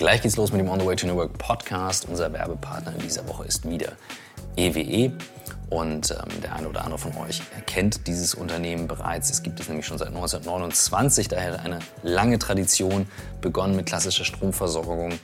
Gleich geht's los mit dem On the Way to New Work Podcast. Unser Werbepartner in dieser Woche ist wieder EWE. Und ähm, der eine oder andere von euch kennt dieses Unternehmen bereits. Es gibt es nämlich schon seit 1929, daher eine lange Tradition, begonnen mit klassischer Stromversorgung,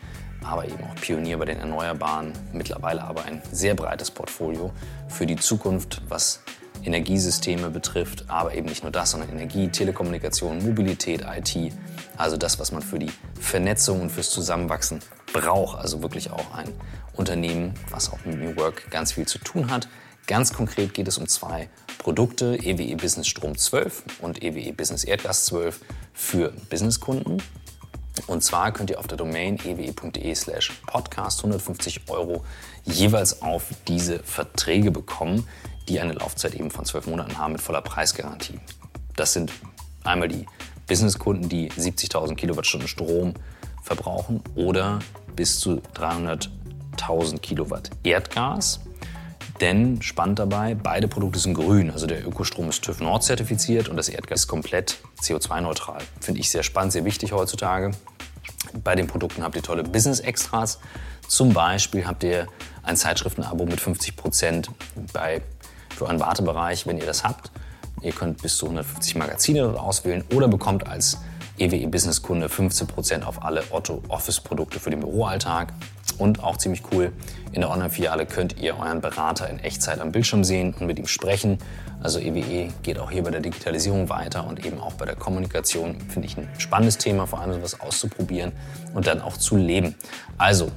aber eben auch Pionier bei den Erneuerbaren. Mittlerweile aber ein sehr breites Portfolio für die Zukunft, was Energiesysteme betrifft, aber eben nicht nur das, sondern Energie, Telekommunikation, Mobilität, IT, also das, was man für die Vernetzung und fürs Zusammenwachsen braucht. Also wirklich auch ein Unternehmen, was auch mit New Work ganz viel zu tun hat. Ganz konkret geht es um zwei Produkte, EWE Business Strom 12 und EWE Business Erdgas 12 für Businesskunden. Und zwar könnt ihr auf der Domain ewe.de slash podcast 150 Euro jeweils auf diese Verträge bekommen, die eine Laufzeit eben von zwölf Monaten haben mit voller Preisgarantie. Das sind einmal die Businesskunden, die 70.000 Kilowattstunden Strom verbrauchen oder bis zu 300.000 Kilowatt Erdgas. Denn spannend dabei, beide Produkte sind grün. Also der Ökostrom ist TÜV Nord zertifiziert und das Erdgas ist komplett CO2-neutral. Finde ich sehr spannend, sehr wichtig heutzutage. Bei den Produkten habt ihr tolle Business-Extras. Zum Beispiel habt ihr ein Zeitschriftenabo mit 50 Prozent bei für euren Wartebereich, wenn ihr das habt. Ihr könnt bis zu 150 Magazine dort auswählen oder bekommt als EWE Business Kunde 15% auf alle Otto Office Produkte für den Büroalltag. Und auch ziemlich cool, in der Online-Filiale könnt ihr euren Berater in Echtzeit am Bildschirm sehen und mit ihm sprechen. Also EWE geht auch hier bei der Digitalisierung weiter und eben auch bei der Kommunikation. Finde ich ein spannendes Thema, vor allem sowas auszuprobieren und dann auch zu leben. Also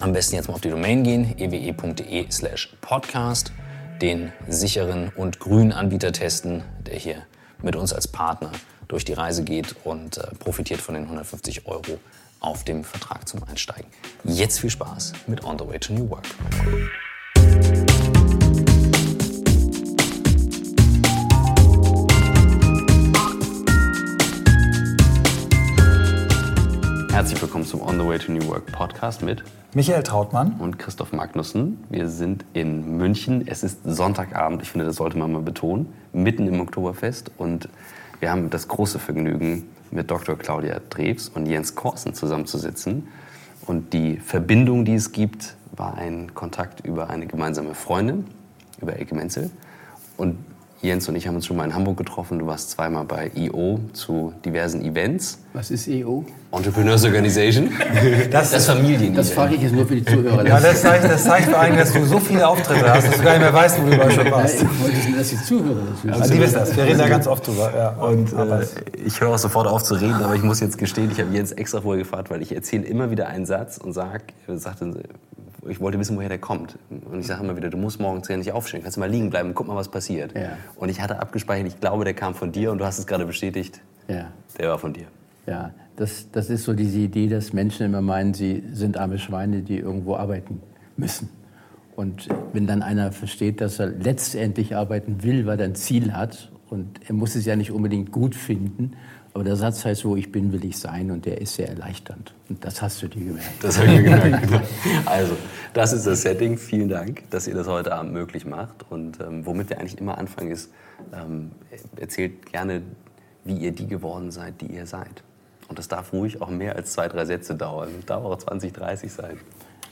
am besten jetzt mal auf die Domain gehen, ewe.de slash podcast, den sicheren und grünen Anbieter testen, der hier mit uns als Partner durch die Reise geht und äh, profitiert von den 150 Euro auf dem Vertrag zum Einsteigen. Jetzt viel Spaß mit On the Way to New Work. Herzlich willkommen zum On the Way to New Work Podcast mit Michael Trautmann und Christoph Magnussen. Wir sind in München. Es ist Sonntagabend, ich finde, das sollte man mal betonen, mitten im Oktoberfest. Und wir haben das große Vergnügen, mit Dr. Claudia Drews und Jens Korsen zusammenzusitzen. Und die Verbindung, die es gibt, war ein Kontakt über eine gemeinsame Freundin, über Elke Menzel. Und Jens und ich haben uns schon mal in Hamburg getroffen. Du warst zweimal bei EO zu diversen Events. Was ist EO? Entrepreneurs Organization. Das, Das Familien. Das frage ich jetzt nur für die Zuhörer. ja, das, zeigt, das zeigt vor allem, dass du so viele Auftritte hast, dass du gar nicht mehr weißt, wo du überall schon Ja, warst. ich wollte, dass die Zuhörer das wissen. Also die wissen das. Wir reden da ganz oft drüber. Ja. Und äh, ich höre auch sofort auf zu reden, aber ich muss jetzt gestehen, ich habe Jens extra vorher gefragt, weil ich erzähle immer wieder einen Satz und sag, er sagte, ich wollte wissen, woher der kommt. Und ich sage immer wieder, du musst morgens ja nicht aufstehen, kannst mal liegen bleiben, guck mal, was passiert. Ja. Und ich hatte abgespeichert, ich glaube, der kam von dir und du hast es gerade bestätigt, Ja, der war von dir. ja. Das, das ist so diese Idee, dass Menschen immer meinen, sie sind arme Schweine, die irgendwo arbeiten müssen. Und wenn dann einer versteht, dass er letztendlich arbeiten will, weil er ein Ziel hat, und er muss es ja nicht unbedingt gut finden, aber der Satz heißt, wo ich bin, will ich sein, und der ist sehr erleichternd. Und das hast du dir gemerkt. Das habe ich mir gemerkt. Also, das ist das Setting. Vielen Dank, dass ihr das heute Abend möglich macht. Und ähm, womit wir eigentlich immer anfangen ist, ähm, erzählt gerne, wie ihr die geworden seid, die ihr seid. Und das darf ruhig auch mehr als zwei, drei Sätze dauern. Das darf auch 20, 30 sein.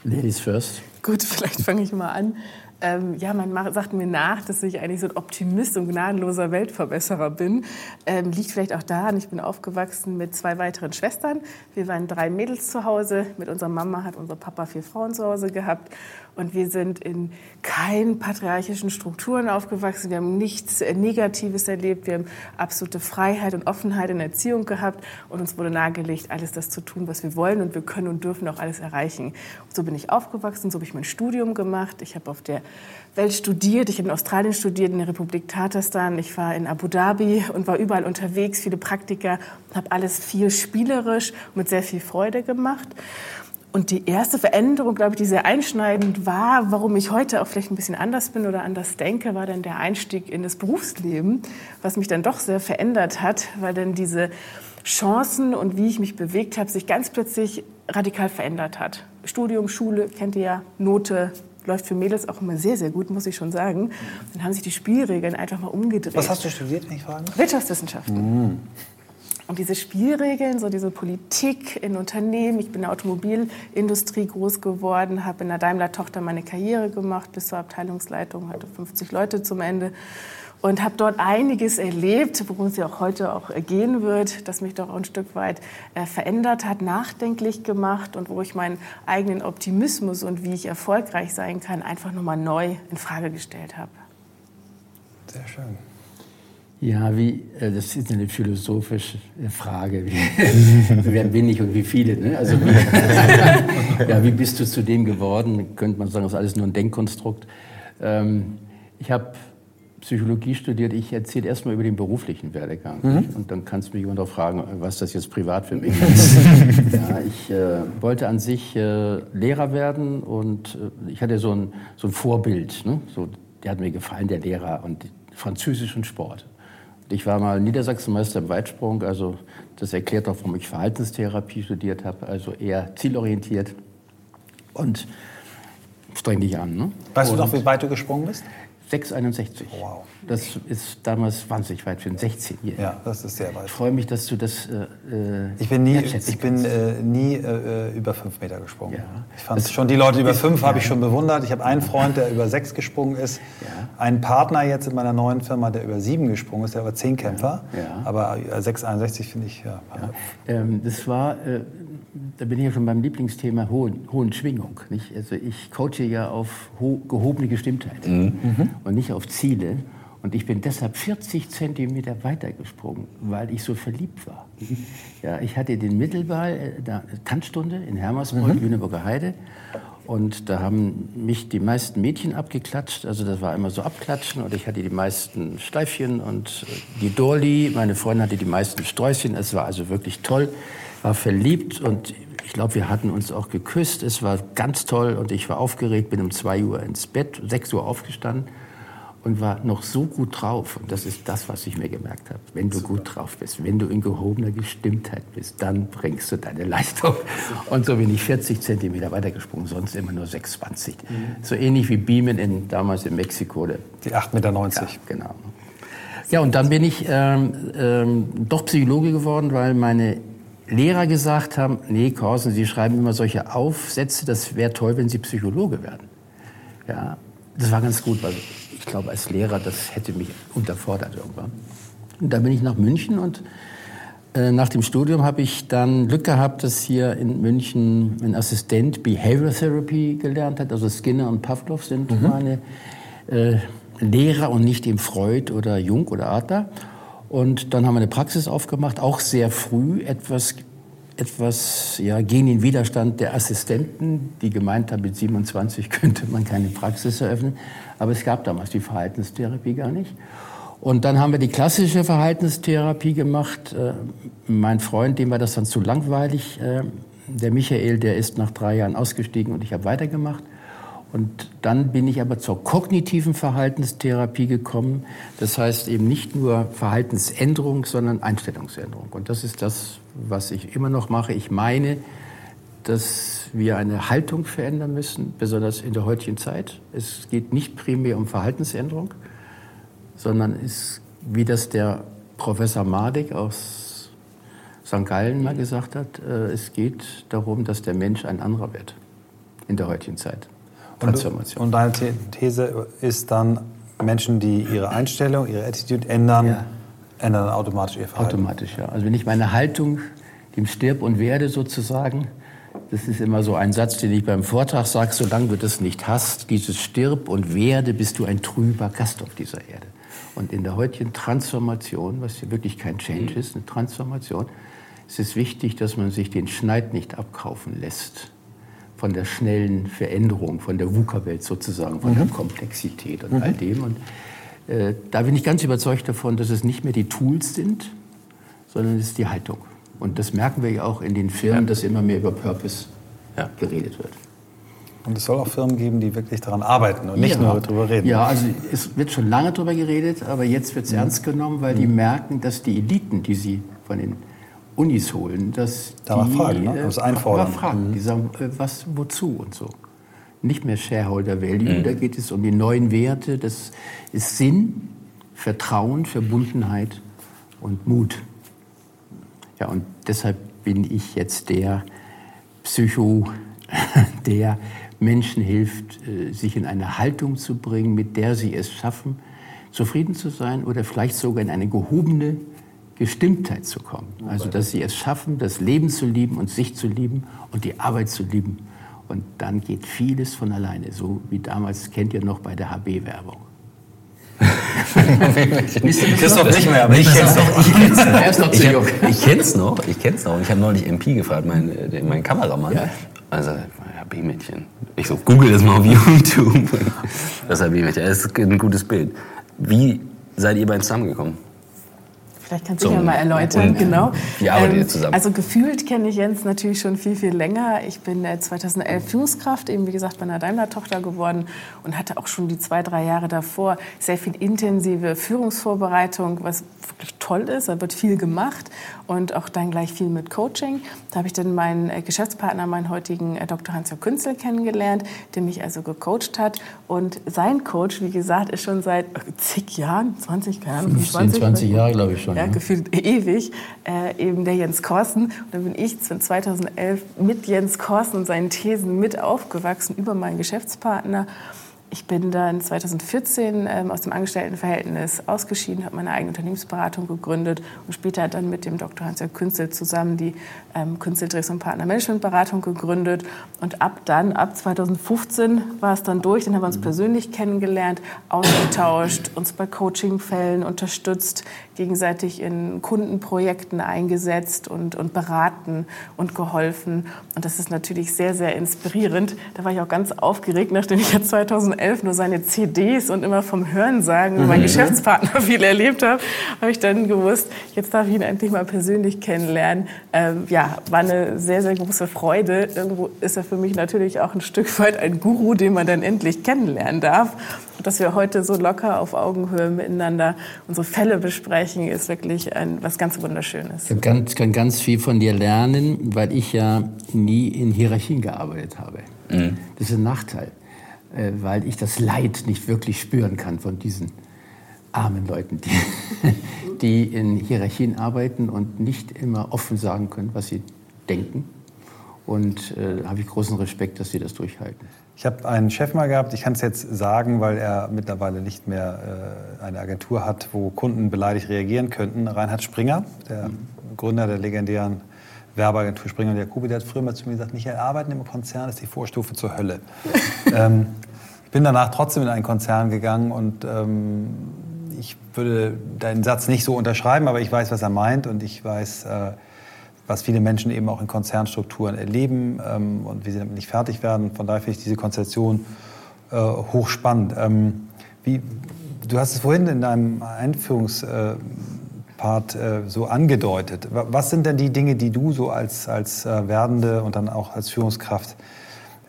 Ladies first. Gut, vielleicht fange ich mal an. Ähm, ja, man macht, sagt mir nach, dass ich eigentlich so ein Optimist und gnadenloser Weltverbesserer bin. Ähm, liegt vielleicht auch daran, ich bin aufgewachsen mit zwei weiteren Schwestern. Wir waren drei Mädels zu Hause. Mit unserer Mama hat unser Papa vier Frauen zu Hause gehabt. Und wir sind in keinen patriarchischen Strukturen aufgewachsen. Wir haben nichts äh, Negatives erlebt. Wir haben absolute Freiheit und Offenheit in Erziehung gehabt. Und uns wurde nahegelegt, alles das zu tun, was wir wollen. Und wir können und dürfen auch alles erreichen. So bin ich aufgewachsen, so habe ich mein Studium gemacht. Ich habe auf der Welt studiert. Ich habe in Australien studiert, in der Republik Tatarstan. Ich war in Abu Dhabi und war überall unterwegs, viele Praktika. Habe alles viel spielerisch und mit sehr viel Freude gemacht. Und die erste Veränderung, glaube ich, die sehr einschneidend war, warum ich heute auch vielleicht ein bisschen anders bin oder anders denke, war dann der Einstieg in das Berufsleben, was mich dann doch sehr verändert hat, weil dann diese Chancen und wie ich mich bewegt habe, sich ganz plötzlich radikal verändert hat. Studium, Schule, kennt ihr ja, Note, läuft für Mädels auch immer sehr, sehr gut, muss ich schon sagen. Dann haben sich die Spielregeln einfach mal umgedreht. was hast du studiert, wenn ich fragen? Wirtschaftswissenschaften. Und diese Spielregeln, so diese Politik in Unternehmen, ich bin in der Automobilindustrie groß geworden, habe in der Daimler-Tochter meine Karriere gemacht bis zur Abteilungsleitung, hatte 50 Leute zum Ende und habe dort einiges erlebt, worum es ja auch heute auch gehen wird, das mich doch ein Stück weit äh, verändert hat, nachdenklich gemacht und wo ich meinen eigenen Optimismus und wie ich erfolgreich sein kann, einfach nochmal neu in Frage gestellt habe. Sehr schön. Ja, wie, äh, das ist eine philosophische Frage. Wer bin ich und wie viele? Ne? Also wie, ja, wie bist du zu dem geworden? Könnte man sagen, das ist alles nur ein Denkkonstrukt. Ähm, ich habe Psychologie studiert. Ich erzähle erstmal über den beruflichen Werdegang. Mhm. Und dann kannst du mich immer noch fragen, was das jetzt privat für mich ist. ja, ich äh, wollte an sich äh, Lehrer werden und äh, ich hatte so ein, so ein Vorbild. Ne? So, der hat mir gefallen, der Lehrer und Französisch und Sport. Ich war mal Niedersachsenmeister im Weitsprung, also das erklärt auch, warum ich Verhaltenstherapie studiert habe, also eher zielorientiert und streng dich an. Ne? Weißt und du noch, wie weit du gesprungen bist? 661. Wow. Das ist damals wahnsinnig weit für einen 16-Jährigen. Ja, das ist sehr weit. Ich freue mich, dass du das. Äh, ich bin nie, ich bin, äh, nie äh, über fünf Meter gesprungen. Ja. Ich fand schon die Leute über fünf ja. habe ich schon bewundert. Ich habe einen Freund, der über sechs gesprungen ist. Ja. Einen Partner jetzt in meiner neuen Firma, der über sieben gesprungen ist, der war Zehnkämpfer. Ja. Aber 6,61 finde ich. Ja. Ähm, das war äh, da bin ich ja schon beim Lieblingsthema hohen, hohen Schwingung. Nicht? Also ich coache ja auf gehobene Gestimmtheit mhm. und nicht auf Ziele. Und ich bin deshalb 40 Zentimeter weitergesprungen, weil ich so verliebt war. Ja, ich hatte den Mittelball, äh, da, Tanzstunde in Hermersburg, mhm. Lüneburger Heide. Und da haben mich die meisten Mädchen abgeklatscht. Also das war immer so abklatschen. Und ich hatte die meisten Steifchen und äh, die Dolly, meine Freundin hatte die meisten Sträußchen. Es war also wirklich toll war verliebt und ich glaube, wir hatten uns auch geküsst. Es war ganz toll und ich war aufgeregt, bin um 2 Uhr ins Bett, 6 Uhr aufgestanden und war noch so gut drauf. Und das ist das, was ich mir gemerkt habe. Wenn du Super. gut drauf bist, wenn du in gehobener Gestimmtheit bist, dann bringst du deine Leistung. Und so bin ich 40 Zentimeter weitergesprungen, sonst immer nur 6,20. Mhm. So ähnlich wie Beamen in, damals in Mexiko. Die 8,90 Meter. Ja, genau. Ja, und dann bin ich ähm, ähm, doch Psychologe geworden, weil meine Lehrer gesagt haben, nee, Korsen, Sie schreiben immer solche Aufsätze, das wäre toll, wenn Sie Psychologe werden. Ja, das war ganz gut, weil ich glaube, als Lehrer, das hätte mich unterfordert irgendwann. Und dann bin ich nach München und äh, nach dem Studium habe ich dann Glück gehabt, dass hier in München ein Assistent Behavioral Therapy gelernt hat. Also Skinner und Pavlov sind mhm. meine äh, Lehrer und nicht eben Freud oder Jung oder Adler. Und dann haben wir eine Praxis aufgemacht, auch sehr früh, etwas, etwas ja, gegen den Widerstand der Assistenten, die gemeint haben, mit 27 könnte man keine Praxis eröffnen. Aber es gab damals die Verhaltenstherapie gar nicht. Und dann haben wir die klassische Verhaltenstherapie gemacht. Äh, mein Freund, dem war das dann zu langweilig. Äh, der Michael, der ist nach drei Jahren ausgestiegen und ich habe weitergemacht. Und dann bin ich aber zur kognitiven Verhaltenstherapie gekommen. Das heißt eben nicht nur Verhaltensänderung, sondern Einstellungsänderung. Und das ist das, was ich immer noch mache. Ich meine, dass wir eine Haltung verändern müssen, besonders in der heutigen Zeit. Es geht nicht primär um Verhaltensänderung, sondern ist, wie das der Professor Madig aus St. Gallen mal gesagt hat, äh, es geht darum, dass der Mensch ein anderer wird in der heutigen Zeit. Transformation. Und, und deine These ist dann, Menschen, die ihre Einstellung, ihre Attitude ändern, ja. ändern automatisch ihr Verhalten. Automatisch, ja. Also wenn ich meine Haltung dem Stirb und werde sozusagen, das ist immer so ein Satz, den ich beim Vortrag sage, solange du das nicht hast, dieses Stirb und werde, bist du ein trüber Gast auf dieser Erde. Und in der heutigen Transformation, was hier wirklich kein Change ist, eine Transformation, ist es wichtig, dass man sich den Schneid nicht abkaufen lässt von der schnellen Veränderung, von der VUCA-Welt sozusagen, von mhm. der Komplexität und mhm. all dem. Und äh, da bin ich ganz überzeugt davon, dass es nicht mehr die Tools sind, sondern es ist die Haltung. Und das merken wir ja auch in den Firmen, ja. dass immer mehr über Purpose ja. geredet wird. Und es soll auch Firmen geben, die wirklich daran arbeiten und nicht ja. nur darüber reden. Ja, also es wird schon lange darüber geredet, aber jetzt wird es mhm. ernst genommen, weil die mhm. merken, dass die Eliten, die sie von den Unis holen, dass da die fragen, ne? das einfordern. fragen, die sagen, äh, was, wozu und so. Nicht mehr Shareholder Value, mhm. da geht es um die neuen Werte, das ist Sinn, Vertrauen, Verbundenheit und Mut. Ja, und deshalb bin ich jetzt der Psycho, der Menschen hilft, äh, sich in eine Haltung zu bringen, mit der sie es schaffen, zufrieden zu sein oder vielleicht sogar in eine gehobene Gestimmtheit zu kommen. Also, dass sie es schaffen, das Leben zu lieben und sich zu lieben und die Arbeit zu lieben. Und dann geht vieles von alleine, so wie damals kennt ihr noch bei der HB-Werbung. Christoph nicht mehr, aber ich kenn's noch. Ich kenn's noch. Er ist noch zu jung. Ich kenn's noch. Ich kenn's noch. Ich habe neulich MP gefragt, mein, äh, mein Kameramann. Ja. Also, HB-Mädchen. Ich so, google das mal auf YouTube. Das HB-Mädchen. Das ist ein gutes Bild. Wie seid ihr beiden zusammengekommen? Vielleicht kannst du ja mal erläutern, genau. Wie arbeitet ähm, ihr zusammen? Also gefühlt kenne ich Jens natürlich schon viel, viel länger. Ich bin 2011 äh, Führungskraft, eben wie gesagt bei einer Daimler-Tochter geworden und hatte auch schon die zwei, drei Jahre davor sehr viel intensive Führungsvorbereitung, was wirklich toll ist. Da wird viel gemacht und auch dann gleich viel mit Coaching. Da habe ich dann meinen äh, Geschäftspartner, meinen heutigen äh, Dr. Hans-Jörg Künzel kennengelernt, der mich also gecoacht hat. Und sein Coach, wie gesagt, ist schon seit zig Jahren, 20 Jahren, 15, 20 Jahre, glaube ich schon ja, gefühlt ewig, äh, eben der Jens Korsen. Und dann bin ich 2011 mit Jens Korsen und seinen Thesen mit aufgewachsen über meinen Geschäftspartner. Ich bin dann 2014 ähm, aus dem Angestelltenverhältnis ausgeschieden, habe meine eigene Unternehmensberatung gegründet und später dann mit dem Dr. Hans-Jörg Künzel zusammen die ähm, Künzel Dres und Partner Managementberatung gegründet. Und ab dann, ab 2015 war es dann durch, dann haben wir uns persönlich kennengelernt, ausgetauscht, uns bei Coachingfällen unterstützt, gegenseitig in Kundenprojekten eingesetzt und, und beraten und geholfen. Und das ist natürlich sehr, sehr inspirierend. Da war ich auch ganz aufgeregt, nachdem ich ja 2011 2011 nur seine CDs und immer vom Hörensagen mhm. mein Geschäftspartner viel erlebt habe, habe ich dann gewusst, jetzt darf ich ihn endlich mal persönlich kennenlernen. Ähm, ja, war eine sehr, sehr große Freude. Irgendwo ist er für mich natürlich auch ein Stück weit ein Guru, den man dann endlich kennenlernen darf. Dass wir heute so locker auf Augenhöhe miteinander unsere Fälle besprechen, ist wirklich ein, was ganz Wunderschönes. Ich kann, kann ganz viel von dir lernen, weil ich ja nie in Hierarchien gearbeitet habe. Mhm. Das ist ein Nachteil. Äh, weil ich das Leid nicht wirklich spüren kann von diesen armen Leuten, die, die in Hierarchien arbeiten und nicht immer offen sagen können, was sie denken. Und äh, da habe ich großen Respekt, dass sie das durchhalten. Ich habe einen Chef mal gehabt, ich kann es jetzt sagen, weil er mittlerweile nicht mehr äh, eine Agentur hat, wo Kunden beleidigt reagieren könnten. Reinhard Springer, der mhm. Gründer der legendären Werbeagentur Springer und Jacobi, der hat früher mal zu mir gesagt, Michael, arbeiten im Konzern ist die Vorstufe zur Hölle. ähm, bin danach trotzdem in einen Konzern gegangen und ähm, ich würde deinen Satz nicht so unterschreiben, aber ich weiß, was er meint und ich weiß, äh, was viele Menschen eben auch in Konzernstrukturen erleben ähm, und wie sie damit nicht fertig werden. Von daher finde ich diese Konstellation äh, hochspannend. Ähm, wie, du hast es vorhin in deinem Einführungs... Äh, äh, so angedeutet. Was sind denn die Dinge, die du so als, als äh, Werdende und dann auch als Führungskraft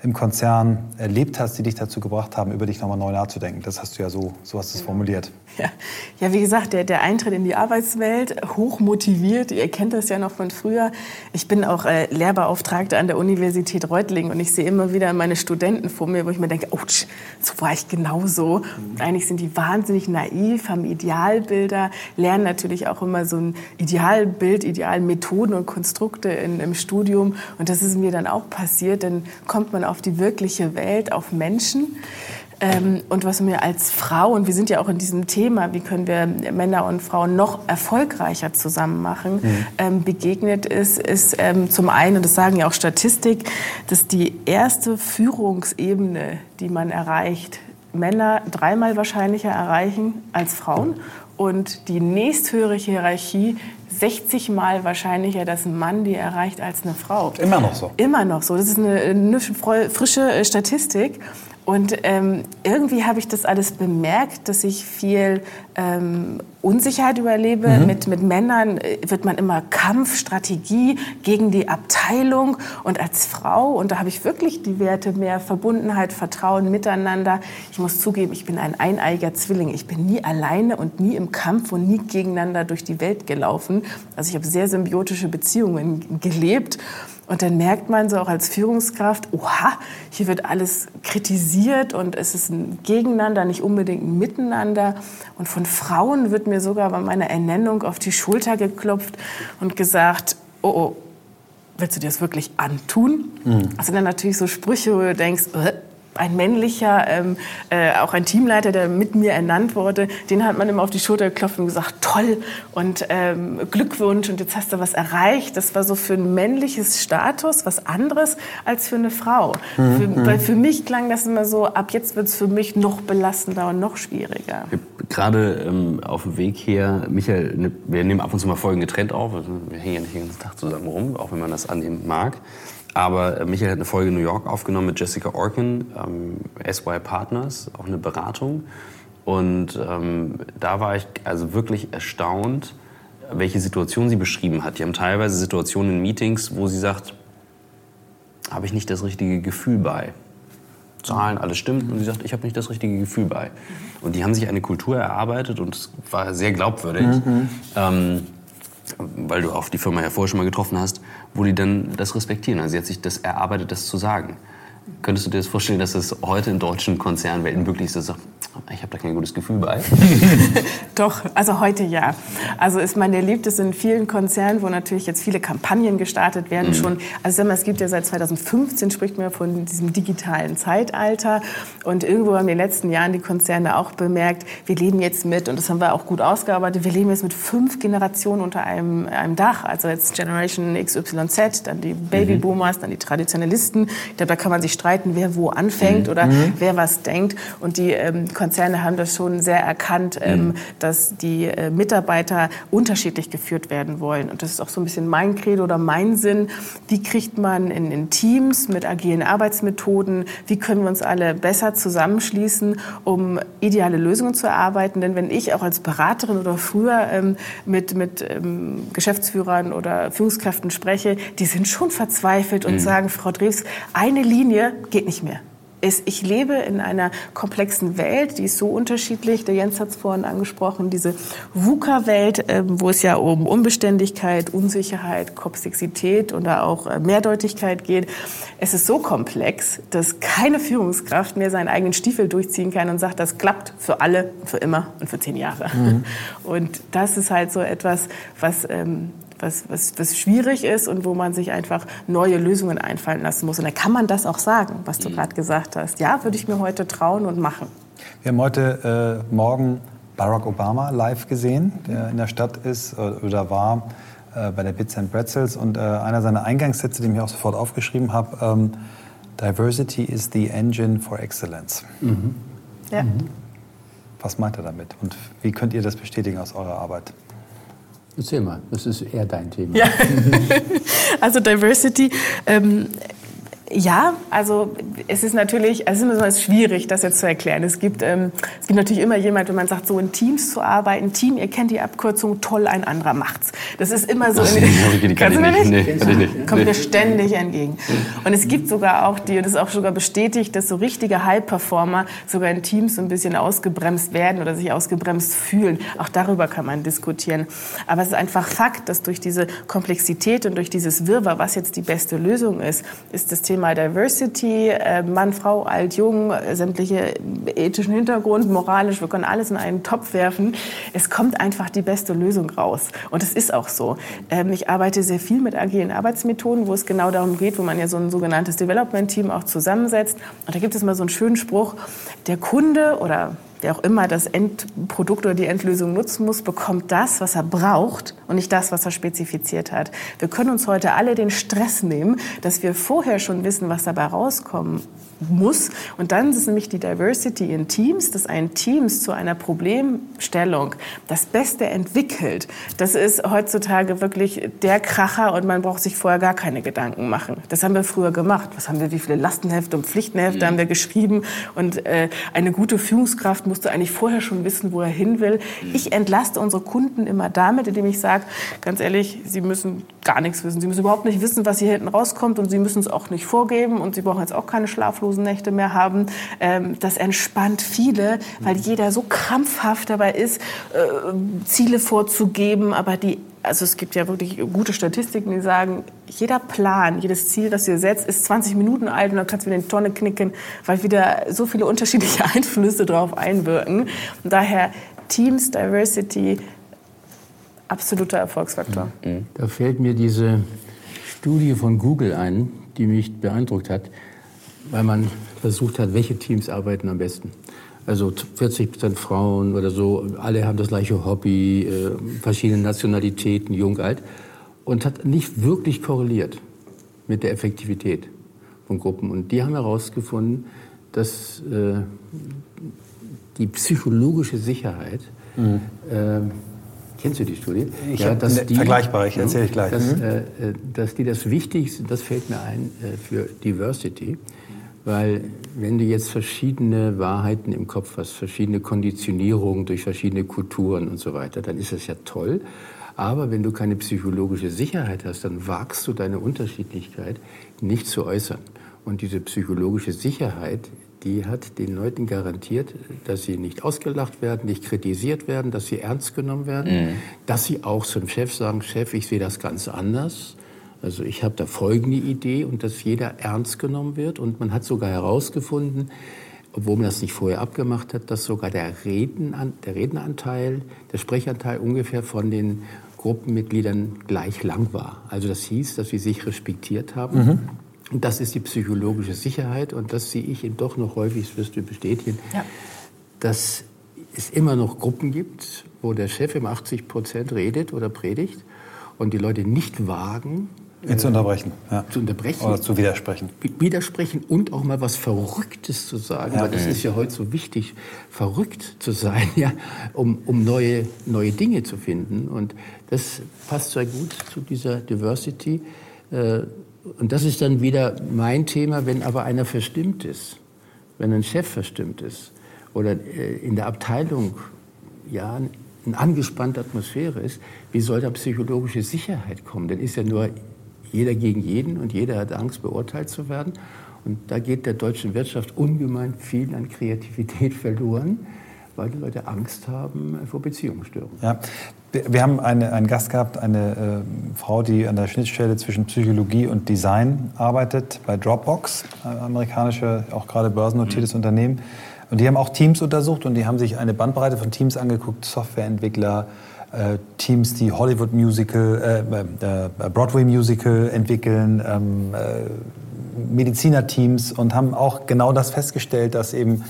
im Konzern erlebt hast, die dich dazu gebracht haben, über dich nochmal neu nachzudenken? Das hast du ja so, so hast du es formuliert. Ja. ja, wie gesagt, der, der Eintritt in die Arbeitswelt, hoch motiviert. Ihr kennt das ja noch von früher. Ich bin auch äh, Lehrbeauftragte an der Universität Reutlingen und ich sehe immer wieder meine Studenten vor mir, wo ich mir denke, oh, so war ich genauso. Und eigentlich sind die wahnsinnig naiv, haben Idealbilder, lernen natürlich auch immer so ein Idealbild, Idealmethoden und Konstrukte in, im Studium. Und das ist mir dann auch passiert. Dann kommt man auf die wirkliche Welt, auf Menschen. Ähm, und was mir als Frau, und wir sind ja auch in diesem Thema, wie können wir Männer und Frauen noch erfolgreicher zusammen machen, mhm. ähm, begegnet ist, ist ähm, zum einen, und das sagen ja auch Statistik, dass die erste Führungsebene, die man erreicht, Männer dreimal wahrscheinlicher erreichen als Frauen und die nächsthöhere Hierarchie 60 Mal wahrscheinlicher, dass ein Mann die erreicht als eine Frau. Immer noch so. Immer noch so. Das ist eine, eine frische äh, Statistik. Und ähm, irgendwie habe ich das alles bemerkt, dass ich viel ähm, Unsicherheit überlebe. Mhm. Mit, mit Männern äh, wird man immer Kampfstrategie gegen die Abteilung und als Frau. Und da habe ich wirklich die Werte mehr Verbundenheit, Vertrauen, Miteinander. Ich muss zugeben, ich bin ein eineiiger Zwilling. Ich bin nie alleine und nie im Kampf und nie gegeneinander durch die Welt gelaufen. Also ich habe sehr symbiotische Beziehungen gelebt. Und dann merkt man so auch als Führungskraft, oha, hier wird alles kritisiert und es ist ein Gegeneinander, nicht unbedingt ein Miteinander. Und von Frauen wird mir sogar bei meiner Ernennung auf die Schulter geklopft und gesagt, oh, oh, willst du dir das wirklich antun? Mhm. Also dann natürlich so Sprüche, wo du denkst, äh, ein männlicher, ähm, äh, auch ein Teamleiter, der mit mir ernannt wurde, den hat man immer auf die Schulter geklopft und gesagt, toll und ähm, Glückwunsch und jetzt hast du was erreicht. Das war so für ein männliches Status was anderes als für eine Frau. Mhm. Für, mhm. weil für mich klang das immer so, ab jetzt wird es für mich noch belastender und noch schwieriger. Gerade ähm, auf dem Weg her, Michael, ne, wir nehmen ab und zu mal Folgen getrennt auf, also wir hängen ja nicht den ganzen Tag zusammen rum, auch wenn man das annehmen mag. Aber Michael hat eine Folge in New York aufgenommen mit Jessica Orkin, ähm, SY Partners, auch eine Beratung. Und ähm, da war ich also wirklich erstaunt, welche Situation sie beschrieben hat. Die haben teilweise Situationen in Meetings, wo sie sagt, habe ich nicht das richtige Gefühl bei. Zahlen, alles stimmt. Und sie sagt, ich habe nicht das richtige Gefühl bei. Und die haben sich eine Kultur erarbeitet und es war sehr glaubwürdig. Mhm. Ähm, weil du auch die Firma ja vorher schon mal getroffen hast, wo die dann das respektieren. Also sie hat sich das erarbeitet, das zu sagen. Könntest du dir das vorstellen, dass es heute in deutschen Konzernwelten möglich ist, ich habe da kein gutes Gefühl bei? Doch, also heute ja. Also ist man erlebt es in vielen Konzernen, wo natürlich jetzt viele Kampagnen gestartet werden mhm. schon. Also sag mal, es gibt ja seit 2015 spricht man von diesem digitalen Zeitalter und irgendwo haben in den letzten Jahren die Konzerne auch bemerkt, wir leben jetzt mit und das haben wir auch gut ausgearbeitet. Wir leben jetzt mit fünf Generationen unter einem, einem Dach. Also jetzt Generation XYZ, dann die Babyboomers, mhm. dann die Traditionalisten. Ich glaube, da kann man sich streiten, wer wo anfängt mhm. oder mhm. wer was denkt. Und die ähm, Konzerne haben das schon sehr erkannt, ähm, mhm. dass die äh, Mitarbeiter unterschiedlich geführt werden wollen. Und das ist auch so ein bisschen mein Credo oder mein Sinn. Wie kriegt man in, in Teams mit agilen Arbeitsmethoden, wie können wir uns alle besser zusammenschließen, um ideale Lösungen zu erarbeiten? Denn wenn ich auch als Beraterin oder früher ähm, mit, mit ähm, Geschäftsführern oder Führungskräften spreche, die sind schon verzweifelt und mhm. sagen, Frau Drews, eine Linie geht nicht mehr. Ich lebe in einer komplexen Welt, die ist so unterschiedlich. Der Jens hat es vorhin angesprochen, diese VUCA-Welt, ähm, wo es ja um Unbeständigkeit, Unsicherheit, Komplexität oder auch äh, Mehrdeutigkeit geht. Es ist so komplex, dass keine Führungskraft mehr seinen eigenen Stiefel durchziehen kann und sagt, das klappt für alle, für immer und für zehn Jahre. Mhm. Und das ist halt so etwas, was ähm, was, was, was schwierig ist und wo man sich einfach neue Lösungen einfallen lassen muss. Und da kann man das auch sagen, was du mhm. gerade gesagt hast. Ja, würde ich mir heute trauen und machen. Wir haben heute äh, Morgen Barack Obama live gesehen, der in der Stadt ist äh, oder war äh, bei der Bits and Pretzels. Und äh, einer seiner Eingangssätze, den ich auch sofort aufgeschrieben habe, ähm, Diversity is the engine for excellence. Mhm. Ja. Mhm. Was meint er damit? Und wie könnt ihr das bestätigen aus eurer Arbeit? Erzähl mal, das ist eher dein Thema. Ja. also Diversity ähm, ja, also es ist natürlich, also es ist schwierig, das jetzt zu erklären. Es gibt, ähm, es gibt natürlich immer jemand, wenn man sagt, so in Teams zu arbeiten, Team, ihr kennt die Abkürzung, toll, ein anderer macht's. Das ist immer so. In, die, kann ich nicht. Nee, kann ich nicht. Kommt mir ständig entgegen. Und es gibt sogar auch die, und das ist auch sogar bestätigt, dass so richtige High-Performer sogar in Teams so ein bisschen ausgebremst werden oder sich ausgebremst fühlen. Auch darüber kann man diskutieren. Aber es ist einfach Fakt, dass durch diese Komplexität und durch dieses Wirrwarr, was jetzt die beste Lösung ist, ist das Thema Thema Diversity, äh, Mann, Frau, alt, jung, sämtliche ethischen Hintergrund, moralisch, wir können alles in einen Topf werfen. Es kommt einfach die beste Lösung raus. Und es ist auch so. Ähm, ich arbeite sehr viel mit agilen Arbeitsmethoden, wo es genau darum geht, wo man ja so ein sogenanntes Development-Team auch zusammensetzt. Und da gibt es mal so einen schönen Spruch, der Kunde oder wer auch immer das Endprodukt oder die Endlösung nutzen muss, bekommt das, was er braucht und nicht das, was er spezifiziert hat. Wir können uns heute alle den Stress nehmen, dass wir vorher schon wissen, was dabei rauskommen muss. Und dann ist nämlich die Diversity in Teams, dass ein Teams zu einer Problemstellung das Beste entwickelt. Das ist heutzutage wirklich der Kracher und man braucht sich vorher gar keine Gedanken machen. Das haben wir früher gemacht. Was haben wir, wie viele Lastenhefte und Pflichtenhefte mhm. haben wir geschrieben? Und äh, eine gute Führungskraft musste eigentlich vorher schon wissen, wo er hin will. Mhm. Ich entlaste unsere Kunden immer damit, indem ich sage, ganz ehrlich, sie müssen gar nichts wissen. Sie müssen überhaupt nicht wissen, was hier hinten rauskommt und sie müssen es auch nicht vorgeben und sie brauchen jetzt auch keine schlaflosen schlaflosen Nächte mehr haben. Ähm, das entspannt viele, weil jeder so krampfhaft dabei ist, äh, Ziele vorzugeben, aber die also es gibt ja wirklich gute Statistiken, die sagen, jeder Plan, jedes Ziel, das du setzt, ist 20 Minuten alt und dann kannst du wieder in die Tonne knicken, weil wieder so viele unterschiedliche Einflüsse drauf einwirken. Und daher Teams, Diversity, absoluter Erfolgsfaktor. Mhm. Da fällt mir diese Studie von Google ein, die mich beeindruckt hat, weil man versucht hat, welche Teams arbeiten am besten. Also 40 Prozent Frauen oder so, alle haben das gleiche Hobby, äh, verschiedene Nationalitäten, jung, alt. Und hat nicht wirklich korreliert mit der Effektivität von Gruppen. Und die haben herausgefunden, dass äh, die psychologische Sicherheit, mhm. äh, kennst du die Studie? Ich ja, dass die, vergleichbar, ich erzähle ich gleich. Dass, mhm. äh, dass die das Wichtigste, das fällt mir ein, äh, für Diversity, weil wenn du jetzt verschiedene Wahrheiten im Kopf hast, verschiedene Konditionierungen durch verschiedene Kulturen und so weiter, dann ist das ja toll. Aber wenn du keine psychologische Sicherheit hast, dann wagst du deine Unterschiedlichkeit nicht zu äußern. Und diese psychologische Sicherheit, die hat den Leuten garantiert, dass sie nicht ausgelacht werden, nicht kritisiert werden, dass sie ernst genommen werden, mhm. dass sie auch zum Chef sagen, Chef, ich sehe das ganz anders. Also ich habe da folgende Idee und dass jeder ernst genommen wird. Und man hat sogar herausgefunden, obwohl man das nicht vorher abgemacht hat, dass sogar der, Reden, der Redenanteil, der Sprechanteil ungefähr von den Gruppenmitgliedern gleich lang war. Also das hieß, dass sie sich respektiert haben. Mhm. Und das ist die psychologische Sicherheit und das sehe ich eben doch noch häufig, das wirst du bestätigen, ja. dass es immer noch Gruppen gibt, wo der Chef im 80 Prozent redet oder predigt und die Leute nicht wagen, Ihn zu unterbrechen. Ja. Zu unterbrechen. Oder zu widersprechen. Widersprechen und auch mal was Verrücktes zu sagen, ja. weil das ist ja heute so wichtig, verrückt zu sein, ja, um, um neue, neue Dinge zu finden. Und das passt sehr gut zu dieser Diversity. Äh, und das ist dann wieder mein Thema, wenn aber einer verstimmt ist, wenn ein Chef verstimmt ist oder äh, in der Abteilung ja, eine angespannte Atmosphäre ist, wie soll da psychologische Sicherheit kommen? Dann ist ja nur jeder gegen jeden und jeder hat Angst, beurteilt zu werden. Und da geht der deutschen Wirtschaft ungemein viel an Kreativität verloren, weil die Leute Angst haben vor Beziehungsstörungen. Ja. Wir haben eine, einen Gast gehabt, eine äh, Frau, die an der Schnittstelle zwischen Psychologie und Design arbeitet, bei Dropbox, ein amerikanische, auch gerade börsennotiertes mhm. Unternehmen. Und die haben auch Teams untersucht und die haben sich eine Bandbreite von Teams angeguckt, Softwareentwickler, äh, Teams, die Hollywood Musical, äh, äh, Broadway Musical entwickeln, ähm, äh, Medizinerteams und haben auch genau das festgestellt, dass eben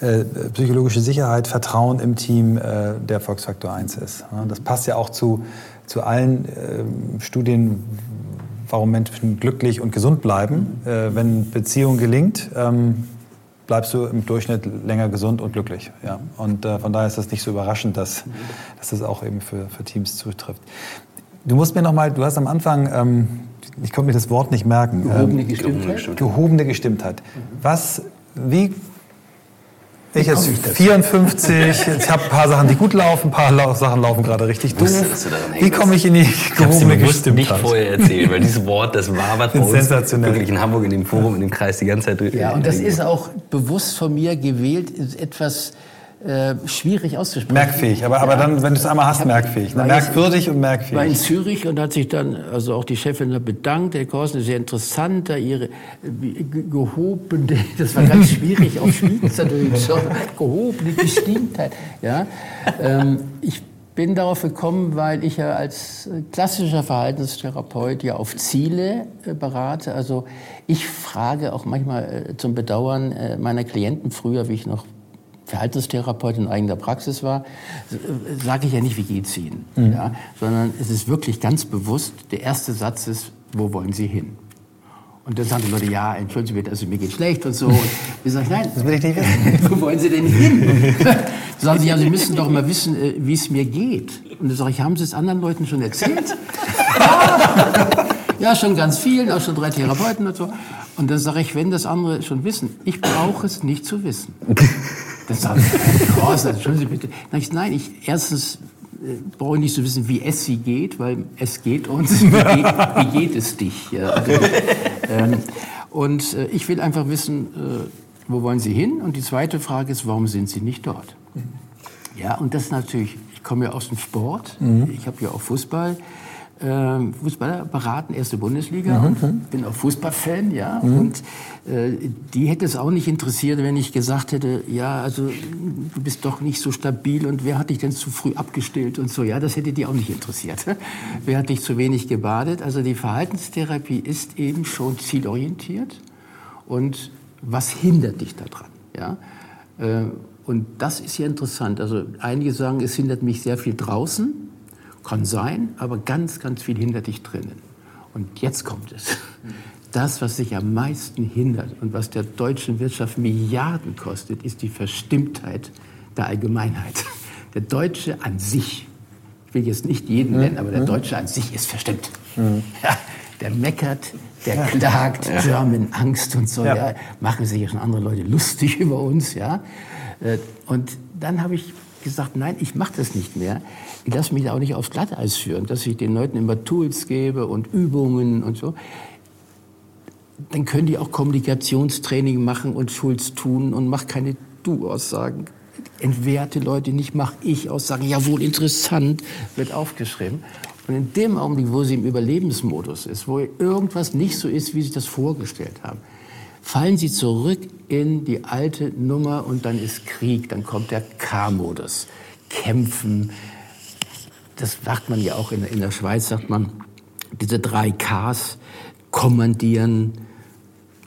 äh, psychologische Sicherheit, Vertrauen im Team äh, der Erfolgsfaktor 1 ist. Das passt ja auch zu, zu allen Studien, warum Menschen glücklich und gesund bleiben. wenn Beziehung gelingt, ähm, bleibst du im Durchschnitt länger gesund und glücklich. Ja. Und äh, von daher ist das nicht so überraschend, dass, dass das auch eben für, für Teams zutrifft. Du musst mir noch mal, du hast am Anfang, ähm, ich konnte mir das Wort nicht merken. Gehobene ähm, Gestimmtheit. Gehobene Gestimmtheit. Was, wie ich jetzt 54, ich habe ein paar Sachen, die gut laufen, ein paar Sachen laufen gerade richtig doof. Wie komme ich in die gehobene Gestimmtheit? nicht vorher erzählen, weil dieses Wort, das war was bei uns sensationell. wirklich in Hamburg in dem Forum, in dem Kreis die ganze Zeit drin. Ja, und das ist auch bewusst von mir gewählt, etwas äh, schwierig auszusprechen. Merkfähig, aber, aber dann, wenn du es einmal hast, merkfühlich. Ne? Merkwürdig und merkfähig. War in Zürich und hat sich dann also auch die Chefin bedankt. Der Korsen ist sehr interessant, da ihre äh, gehobene, das war ganz schwierig auf Schweizerdeutsch, gehobene Gestimmtheit. Ja, ähm, ich bin darauf gekommen, weil ich ja als klassischer Verhaltenstherapeut ja auf Ziele äh, berate. Also ich frage auch manchmal äh, zum Bedauern äh, meiner Klienten früher, wie ich noch Verhaltenstherapeut in eigener Praxis war, sage ich ja nicht, wie geht's Ihnen, mhm. ja, sondern es ist wirklich ganz bewusst, der erste Satz ist, wo wollen Sie hin? Und dann sagen die Leute, ja, entschuldigen Sie bitte, also mir geht schlecht und so. Und wir sagen, nein, das will ich nicht wissen. wo wollen Sie denn hin? Sagen sie, ja, Sie müssen doch mal wissen, äh, wie es mir geht. Und dann sage ich, haben Sie es anderen Leuten schon erzählt? ja, schon ganz vielen, auch schon drei Therapeuten und so. Und dann sage ich, wenn das andere schon wissen, ich brauche es nicht zu wissen. Das sagt Horst, entschuldigen Sie bitte. Nein, ich, erstens äh, brauche ich nicht zu wissen, wie es sie geht, weil es geht uns. Wie geht, wie geht es dich? Also, ähm, und äh, ich will einfach wissen, äh, wo wollen Sie hin? Und die zweite Frage ist, warum sind Sie nicht dort? Ja, und das natürlich, ich Ich komme ja aus dem Sport. Mhm. Ich habe ja auch Fußball. Ähm, Fußballer beraten, erste Bundesliga mhm. und bin auch Fußballfan, ja. Mhm. Und äh, die hätte es auch nicht interessiert, wenn ich gesagt hätte, ja, also du bist doch nicht so stabil und wer hat dich denn zu früh abgestillt und so. Ja, das hätte die auch nicht interessiert. wer hat dich zu wenig gebadet? Also die Verhaltenstherapie ist eben schon zielorientiert und was hindert dich daran? Ja. Äh, und das ist ja interessant. Also einige sagen, es hindert mich sehr viel draußen. Kann sein, aber ganz, ganz viel hindert dich drinnen. Und jetzt kommt es. Das, was sich am meisten hindert und was der deutschen Wirtschaft Milliarden kostet, ist die Verstimmtheit der Allgemeinheit. Der Deutsche an sich, ich will jetzt nicht jeden nennen, aber der Deutsche an sich ist verstimmt. Ja, der meckert, der klagt, ja. German Angst und so. Ja. ja. machen sich ja schon andere Leute lustig über uns. Ja. Äh, und dann habe ich gesagt, nein, ich mache das nicht mehr. Ich lasse mich auch nicht aufs Glatteis führen, dass ich den Leuten immer Tools gebe und Übungen und so. Dann können die auch Kommunikationstraining machen und Schulz tun und mach keine Du-Aussagen. Entwerte Leute nicht, mach ich Aussagen. Jawohl, interessant, wird aufgeschrieben. Und in dem Augenblick, wo sie im Überlebensmodus ist, wo irgendwas nicht so ist, wie sie das vorgestellt haben, fallen sie zurück in die alte Nummer und dann ist Krieg, dann kommt der K-Modus. Kämpfen, das sagt man ja auch in, in der Schweiz, sagt man, diese drei Ks, kommandieren,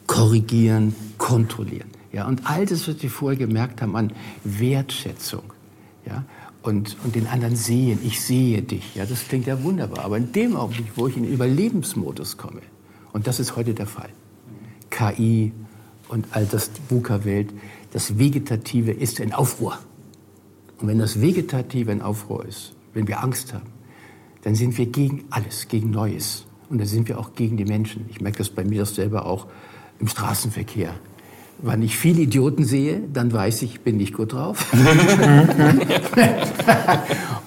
korrigieren, kontrollieren. Ja, und all das, was wir vorher gemerkt haben an Wertschätzung ja, und, und den anderen sehen, ich sehe dich, ja, das klingt ja wunderbar. Aber in dem Augenblick, wo ich in den Überlebensmodus komme, und das ist heute der Fall, KI und all das VUCA-Welt, das Vegetative ist in Aufruhr. Und wenn das Vegetative in Aufruhr ist, wenn wir Angst haben, dann sind wir gegen alles, gegen Neues. Und dann sind wir auch gegen die Menschen. Ich merke das bei mir selber auch im Straßenverkehr. Wenn ich viele Idioten sehe, dann weiß ich, ich bin nicht gut drauf.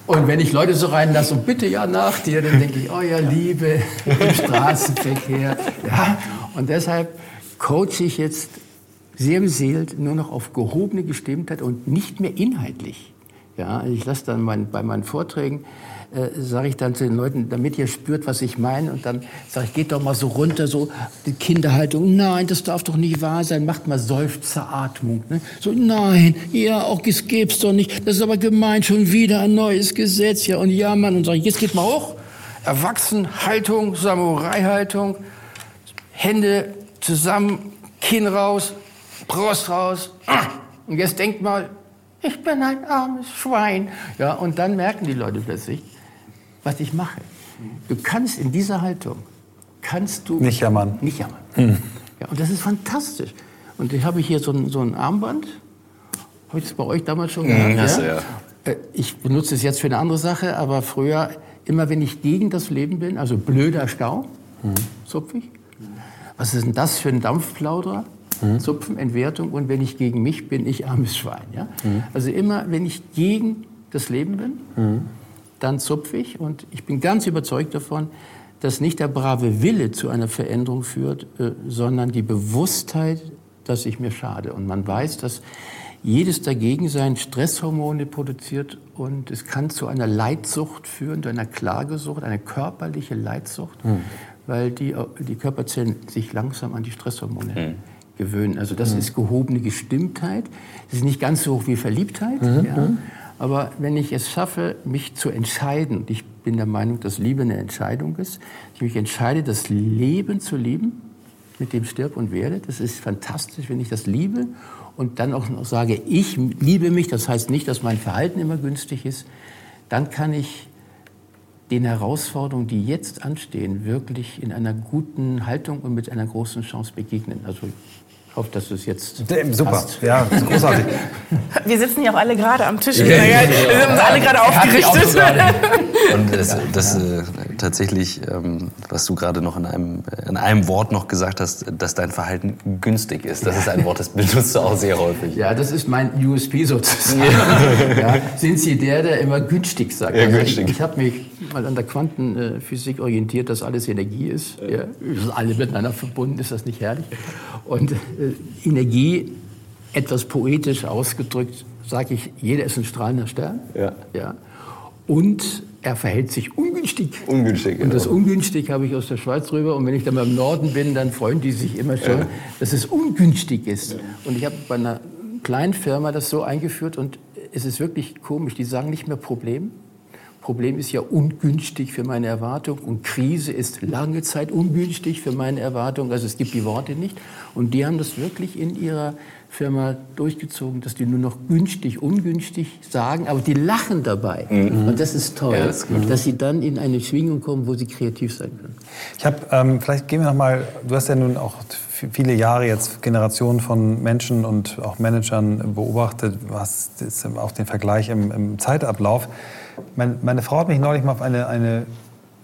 und wenn ich Leute so reinlasse und bitte ja nach dir, dann denke ich, oh ja, Liebe im Straßenverkehr. Ja, und deshalb coache ich jetzt sehr beseelt nur noch auf gehobene Gestimmtheit und nicht mehr inhaltlich. Ja, ich lasse dann mein, bei meinen Vorträgen, äh, sage ich dann zu den Leuten, damit ihr spürt, was ich meine, und dann sage ich, geht doch mal so runter, so die Kinderhaltung, nein, das darf doch nicht wahr sein, macht mal Seufzeratmung. Ne? So, nein, ja, auch das gibt's doch nicht, das ist aber gemeint, schon wieder ein neues Gesetz, ja, und ja, Mann, und sage ich, jetzt geht mal hoch, Erwachsenhaltung, Samurai-Haltung, Hände zusammen, Kinn raus, Brust raus. Und jetzt denkt mal, ich bin ein armes Schwein. Ja, und dann merken die Leute plötzlich, was ich mache. Du kannst in dieser Haltung, kannst du... Nicht jammern. Nicht jammern. Mhm. Ja, und das ist fantastisch. Und ich habe hier so ein, so ein Armband. Habe ich das bei euch damals schon gehabt? Mhm, ja? ja. Äh, ich benutze es jetzt für eine andere Sache, aber früher, immer wenn ich gegen das Leben bin, also blöder Stau, mhm. zupfe ich. Was ist denn das für ein Dampfplauderer? Mhm. Zupfen, Entwertung und wenn ich gegen mich bin, ich armes Schwein. Ja? Mhm. Also immer, wenn ich gegen das Leben bin, mhm. dann zupfe ich und ich bin ganz überzeugt davon, dass nicht der brave Wille zu einer Veränderung führt, äh, sondern die Bewusstheit, dass ich mir schade. Und man weiß, dass jedes Dagegensein Stresshormone produziert und es kann zu einer Leitsucht führen, zu einer Klagesucht, eine körperliche Leitsucht. Mhm weil die, die Körperzellen sich langsam an die Stresshormone mhm. gewöhnen. Also das mhm. ist gehobene Gestimmtheit. Das ist nicht ganz so hoch wie Verliebtheit. Mhm. Ja. Mhm. Aber wenn ich es schaffe, mich zu entscheiden, und ich bin der Meinung, dass Liebe eine Entscheidung ist, ich mich entscheide, das Leben zu lieben, mit dem stirb und werde, das ist fantastisch, wenn ich das liebe und dann auch noch sage, ich liebe mich, das heißt nicht, dass mein Verhalten immer günstig ist, dann kann ich den Herausforderungen, die jetzt anstehen, wirklich in einer guten Haltung und mit einer großen Chance begegnen. Also ich hoffe, dass es jetzt Super, passt. ja, großartig. Wir sitzen ja auch alle gerade am Tisch. Ja, ja, ja, wir sind alle gerade aufgerichtet. Und das, das äh, tatsächlich, ähm, was du gerade noch in einem, in einem Wort noch gesagt hast, dass dein Verhalten günstig ist. Das ist ein Wort, das benutzt du auch sehr häufig. Ja, das ist mein USP sozusagen. Ja. Sind Sie der, der immer günstig sagt? Ja, also günstig. Ich, ich habe mich mal an der Quantenphysik orientiert, dass alles Energie ist. Ja. Wir sind alle miteinander verbunden, ist das nicht herrlich? Und Energie, etwas poetisch ausgedrückt, sage ich, jeder ist ein strahlender Stern. Ja. ja. und er verhält sich ungünstig. Ungünstig, genau. Und das ungünstig habe ich aus der Schweiz rüber. Und wenn ich dann mal im Norden bin, dann freuen die sich immer schon, ja. dass es ungünstig ist. Ja. Und ich habe bei einer kleinen Firma das so eingeführt und es ist wirklich komisch. Die sagen nicht mehr Problem. Problem ist ja ungünstig für meine Erwartung und Krise ist lange Zeit ungünstig für meine Erwartung. Also es gibt die Worte nicht. Und die haben das wirklich in ihrer Firma durchgezogen, dass die nur noch günstig, ungünstig sagen, aber die lachen dabei. Mhm. Und das ist toll, ja, das ist dass sie dann in eine Schwingung kommen, wo sie kreativ sein können. Ich habe, ähm, vielleicht gehen wir noch mal, du hast ja nun auch viele Jahre jetzt Generationen von Menschen und auch Managern beobachtet, was auch den Vergleich im, im Zeitablauf. Mein, meine Frau hat mich neulich mal auf eine, eine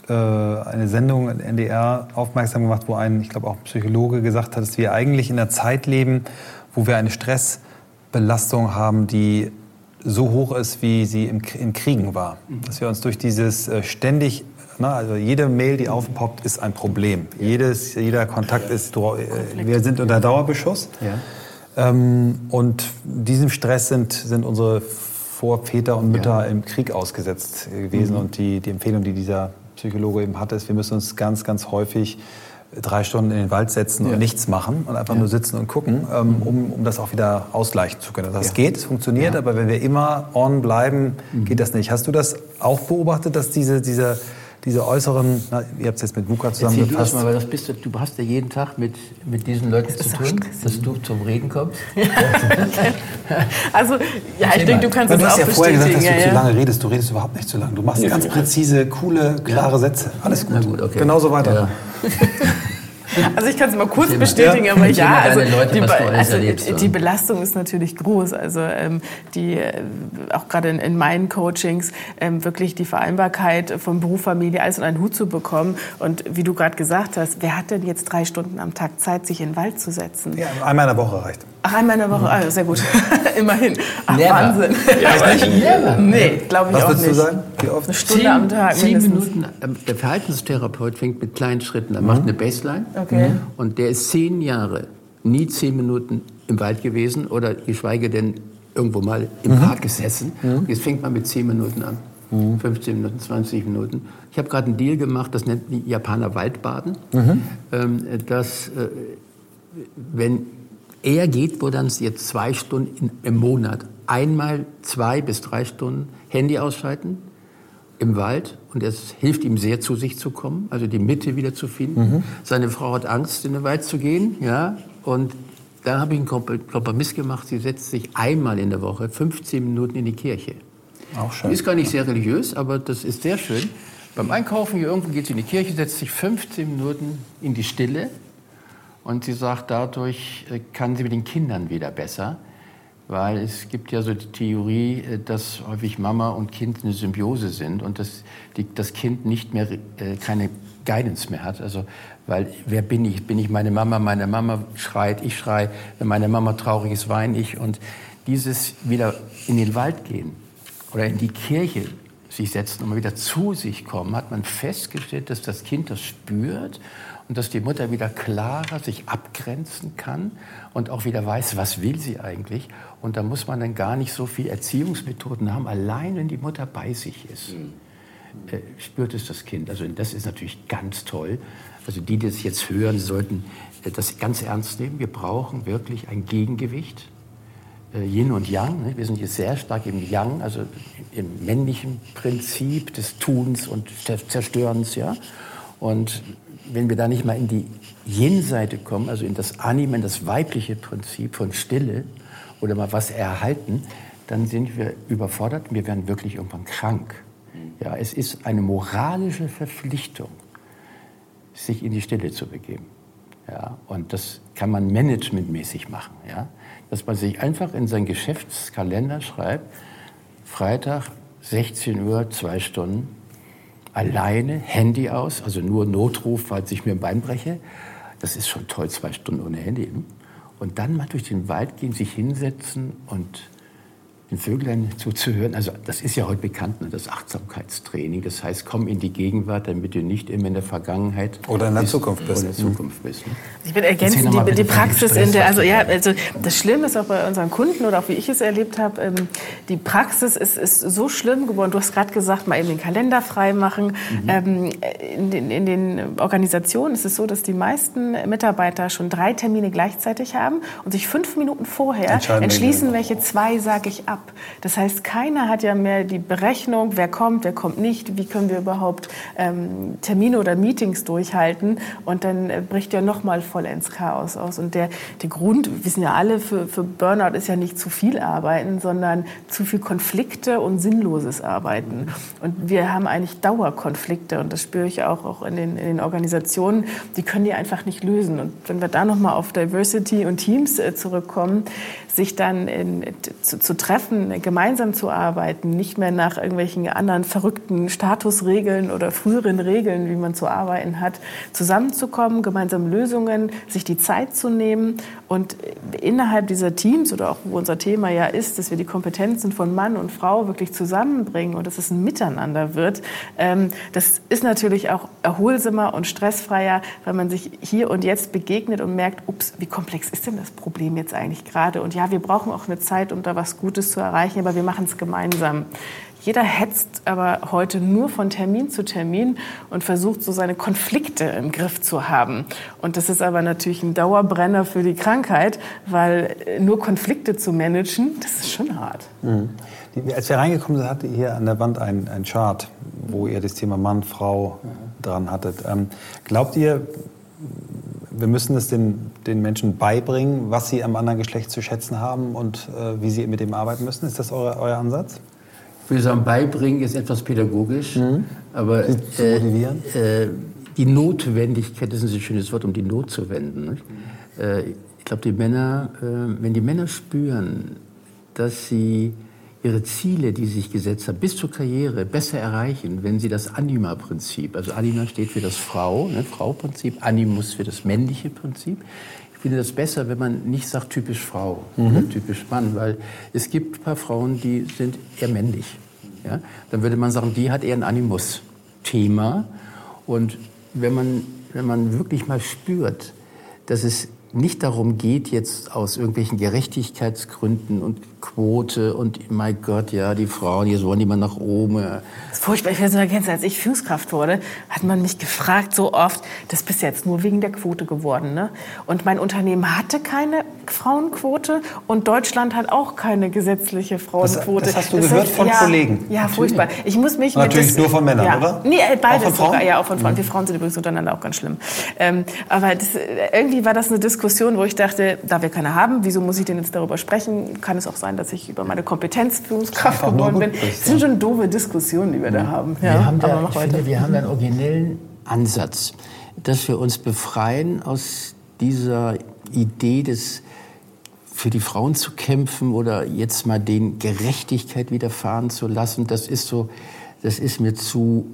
äh, eine Sendung in NDR aufmerksam gemacht, wo ein, ich glaube auch Psychologe gesagt hat, dass wir eigentlich in einer Zeit leben, wo wir eine Stressbelastung haben, die so hoch ist, wie sie im, in Kriegen war. Dass wir uns durch dieses äh, ständig, na, also jede Mail, die aufpoppt, ist ein Problem. Jedes, jeder Kontakt ist, äh, wir sind unter Dauerbeschuss. Ja. Ähm, und diesem Stress sind, sind unsere Vorväter und Mütter ja. im Krieg ausgesetzt gewesen. Mhm. Und die, die Empfehlung, die dieser Psychologe eben hatte, ist, wir müssen uns ganz, ganz häufig drei Stunden in den Wald setzen ja. und nichts machen und einfach ja. nur sitzen und gucken, ähm, um, um das auch wieder ausgleichen zu können. Das ja. geht, es funktioniert, aber wenn wir immer on bleiben, mhm. geht das nicht. Hast du das auch beobachtet, dass diese, diese, diese äußeren, na, ihr habt es jetzt mit VUCA zusammengefasst. Du, mal, weil das bist du, du hast ja jeden Tag mit, mit diesen Leuten das zu tun, dass du zum Reden kommst. also, ja, ich denke, du kannst es auch Du hast ja vorher gesagt, dass du zu lange redest. Du redest überhaupt nicht zu lange. Du machst ganz präzise, coole, klare Sätze. Alles gut. gut okay. Genauso weiter. Also ich kann es mal kurz bestätigen, aber ja, also, die, also die, Belastung ist natürlich groß. Also ähm, die, äh, auch gerade in, in, meinen Coachings, ähm, wirklich die Vereinbarkeit von Beruf, Familie, alles in einen Hut zu bekommen. Und wie du gerade gesagt hast, wer hat denn jetzt drei Stunden am Tag Zeit, sich in den Wald zu setzen? Ja, einmal in der Woche reicht. Ach, einmal in der Woche, ah, sehr gut. Immerhin. Ach, Never. Wahnsinn. Ja, nicht? Nee, glaube ich Was auch nicht. Was würdest du sagen? Wie oft? Eine Stunde zehn, am Tag Zehn Minuten. Ähm, der Verhaltenstherapeut fängt mit kleinen Schritten an. Er macht eine Baseline. Okay. Mhm. Und der ist zehn Jahre nie zehn Minuten im Wald gewesen oder geschweige denn irgendwo mal im mhm. Park gesessen. Mhm. Jetzt fängt man mit zehn Minuten an. 15 mhm. Minuten, 20 Minuten. Ich habe gerade einen Deal gemacht, das nennt die Japaner Waldbaden. Mhm. Ähm, dass, äh, wenn er geht wo dann jetzt zwei Stunden im Monat, einmal zwei bis drei Stunden Handy ausschalten im Wald und es hilft ihm sehr, zu sich zu kommen, also die Mitte wieder zu finden. Mhm. Seine Frau hat Angst, in den Wald zu gehen, ja, und da habe ich einen Kompromiss gemacht. Sie setzt sich einmal in der Woche 15 Minuten in die Kirche. Auch schön. Die ist gar nicht sehr religiös, aber das ist sehr schön. Beim Einkaufen hier irgendwo geht sie in die Kirche, setzt sich 15 Minuten in die Stille und sie sagt, dadurch äh, kann sie mit den Kindern wieder besser, weil es gibt ja so die Theorie, äh, dass häufig Mama und Kind eine Symbiose sind und dass die, das Kind nicht mehr äh, keine Guidance mehr hat. Also, weil wer bin ich? Bin ich meine Mama? Meine Mama schreit, ich schrei. Wenn meine Mama traurig ist, weine ich. Und dieses wieder in den Wald gehen oder in die Kirche sich setzen und mal wieder zu sich kommen, hat man festgestellt, dass das Kind das spürt und dass die Mutter wieder klarer sich abgrenzen kann und auch wieder weiß, was will sie eigentlich. Und da muss man dann gar nicht so viel Erziehungsmethoden haben. Allein wenn die Mutter bei sich ist, mhm. äh, spürt es das Kind. Also das ist natürlich ganz toll. Also die, die das jetzt hören, sollten äh, das ganz ernst nehmen. Wir brauchen wirklich ein Gegengewicht. Äh, Yin und Yang. Ne? Wir sind hier sehr stark im Yang, also im männlichen Prinzip des Tuns und Zerstörens. Ja? Und wenn wir da nicht mal in die Yin-Seite kommen, also in das Anime, das weibliche Prinzip von Stille oder mal was erhalten, dann sind wir überfordert wir werden wirklich irgendwann krank. Ja, es ist eine moralische Verpflichtung, sich in die Stille zu begeben. Ja, und das kann man managementmäßig machen. Ja, dass man sich einfach in seinen Geschäftskalender schreibt, Freitag 16 Uhr, zwei Stunden, alleine, Handy aus, also nur Notruf, falls ich mir ein Bein breche. Das ist schon toll, zwei Stunden ohne Handy. Ne? Und dann mal durch den Wald gehen, sich hinsetzen und den Vögeln zuzuhören. Also das ist ja heute bekannt, ne, das Achtsamkeitstraining. Das heißt, komm in die Gegenwart, damit du nicht immer in der Vergangenheit oder in der Zukunft bist. Oder in der Zukunft bist ne? Ich will ergänzen, die, die Praxis in der, also ja, also das Schlimme ist auch bei unseren Kunden oder auch wie ich es erlebt habe, ähm, die Praxis ist, ist so schlimm geworden. Du hast gerade gesagt, mal eben den Kalender frei machen. Mhm. Ähm, in, den, in den Organisationen ist es so, dass die meisten Mitarbeiter schon drei Termine gleichzeitig haben und sich fünf Minuten vorher entschließen, welche zwei sage ich ab ab. Das heißt, keiner hat ja mehr die Berechnung, wer kommt, wer kommt nicht, wie können wir überhaupt ähm, Termine oder Meetings durchhalten. Und dann äh, bricht ja nochmal vollends Chaos aus. Und der, der Grund, wissen ja alle, für, für Burnout ist ja nicht zu viel Arbeiten, sondern zu viel Konflikte und sinnloses Arbeiten. Und wir haben eigentlich Dauerkonflikte und das spüre ich auch, auch in, den, in den Organisationen. Die können die einfach nicht lösen. Und wenn wir da nochmal auf Diversity und Teams äh, zurückkommen, sich dann in, zu, zu, treffen, gemeinsam zu arbeiten, nicht mehr nach irgendwelchen anderen verrückten Statusregeln oder früheren Regeln, wie man zu arbeiten hat, zusammenzukommen, gemeinsam Lösungen, sich die Zeit zu nehmen und innerhalb dieser Teams oder auch wo unser Thema ja ist, dass wir die Kompetenzen von Mann und Frau wirklich zusammenbringen und dass es ein Miteinander wird, ähm, das ist natürlich auch erholsamer und stressfreier, weil man sich hier und jetzt begegnet und merkt, ups, wie komplex ist denn das Problem jetzt eigentlich gerade? Und ja, wir brauchen auch eine Zeit, um da was Gutes zu erreichen, aber wir machen es gemeinsam. Jeder hetzt aber heute nur von Termin zu Termin und versucht so seine Konflikte im Griff zu haben. Und das ist aber natürlich ein Dauerbrenner für die Krankheit, weil nur Konflikte zu managen, das ist schon hart. Mhm. Als wir reingekommen sind, hattet ihr hier an der Wand einen, einen Chart, wo ihr das Thema Mann, Frau dran hattet. Ähm, glaubt ihr, wir müssen es den, den Menschen beibringen, was sie am anderen Geschlecht zu schätzen haben und äh, wie sie mit dem arbeiten müssen. Ist das euer, euer Ansatz? Ich würde sagen, beibringen ist etwas pädagogisch, mhm. aber äh, äh, die Notwendigkeit, das ist ein schönes Wort, um die Not zu wenden. Äh, ich glaube, die Männer, äh, wenn die Männer spüren, dass sie ihre Ziele, die sie sich gesetzt haben, bis zur Karriere besser erreichen, wenn sie das Anima-Prinzip, also Anima steht für das Frau, ne, Frau-Prinzip, Animus für das männliche Prinzip. Ich finde das besser, wenn man nicht sagt typisch Frau mhm. oder typisch Mann, weil es gibt ein paar Frauen, die sind eher männlich. Ja? Dann würde man sagen, die hat eher ein Animus-Thema. Und wenn man, wenn man wirklich mal spürt, dass es nicht darum geht, jetzt aus irgendwelchen Gerechtigkeitsgründen und Quote und mein Gott, ja, die Frauen, jetzt wollen die mal nach oben. Das ist furchtbar. Ich weiß noch, als ich Führungskraft wurde, hat man mich gefragt so oft, das bist jetzt nur wegen der Quote geworden. Ne? Und mein Unternehmen hatte keine Frauenquote und Deutschland hat auch keine gesetzliche Frauenquote. Das, das hast du das gehört heißt, von ja, Kollegen? Ja, furchtbar. Ich muss mich Natürlich das, nur von Männern, ja. oder? Nee, äh, beides sogar. Ja, auch von Frauen. Mhm. Wir Frauen sind übrigens untereinander auch ganz schlimm. Ähm, aber das, irgendwie war das eine Diskussion, Diskussion, wo ich dachte, da wir keine haben, wieso muss ich denn jetzt darüber sprechen? Kann es auch sein, dass ich über meine Kompetenz Führungskraft geworden bin? Das sind schon doofe Diskussionen, die wir da haben. Ja, wir haben da, ich finde, wir haben einen originellen Ansatz, dass wir uns befreien aus dieser Idee des für die Frauen zu kämpfen oder jetzt mal den Gerechtigkeit widerfahren zu lassen, das ist so, das ist mir zu,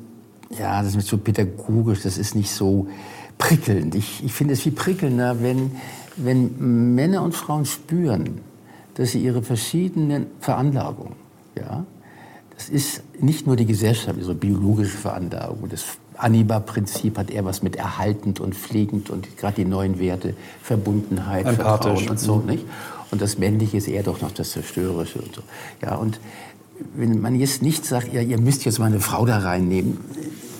ja, das ist mir zu pädagogisch, das ist nicht so, prickelnd. Ich, ich finde es viel prickelnder, wenn, wenn Männer und Frauen spüren, dass sie ihre verschiedenen Veranlagungen, ja, das ist nicht nur die Gesellschaft, so biologische Veranlagung, das Anima-Prinzip hat eher was mit erhaltend und pflegend und gerade die neuen Werte, Verbundenheit, Vertrauen und so, mhm. nicht? Und das Männliche ist eher doch noch das Zerstörerische und so. Ja, und wenn man jetzt nicht sagt, ja, ihr müsst jetzt mal eine Frau da reinnehmen,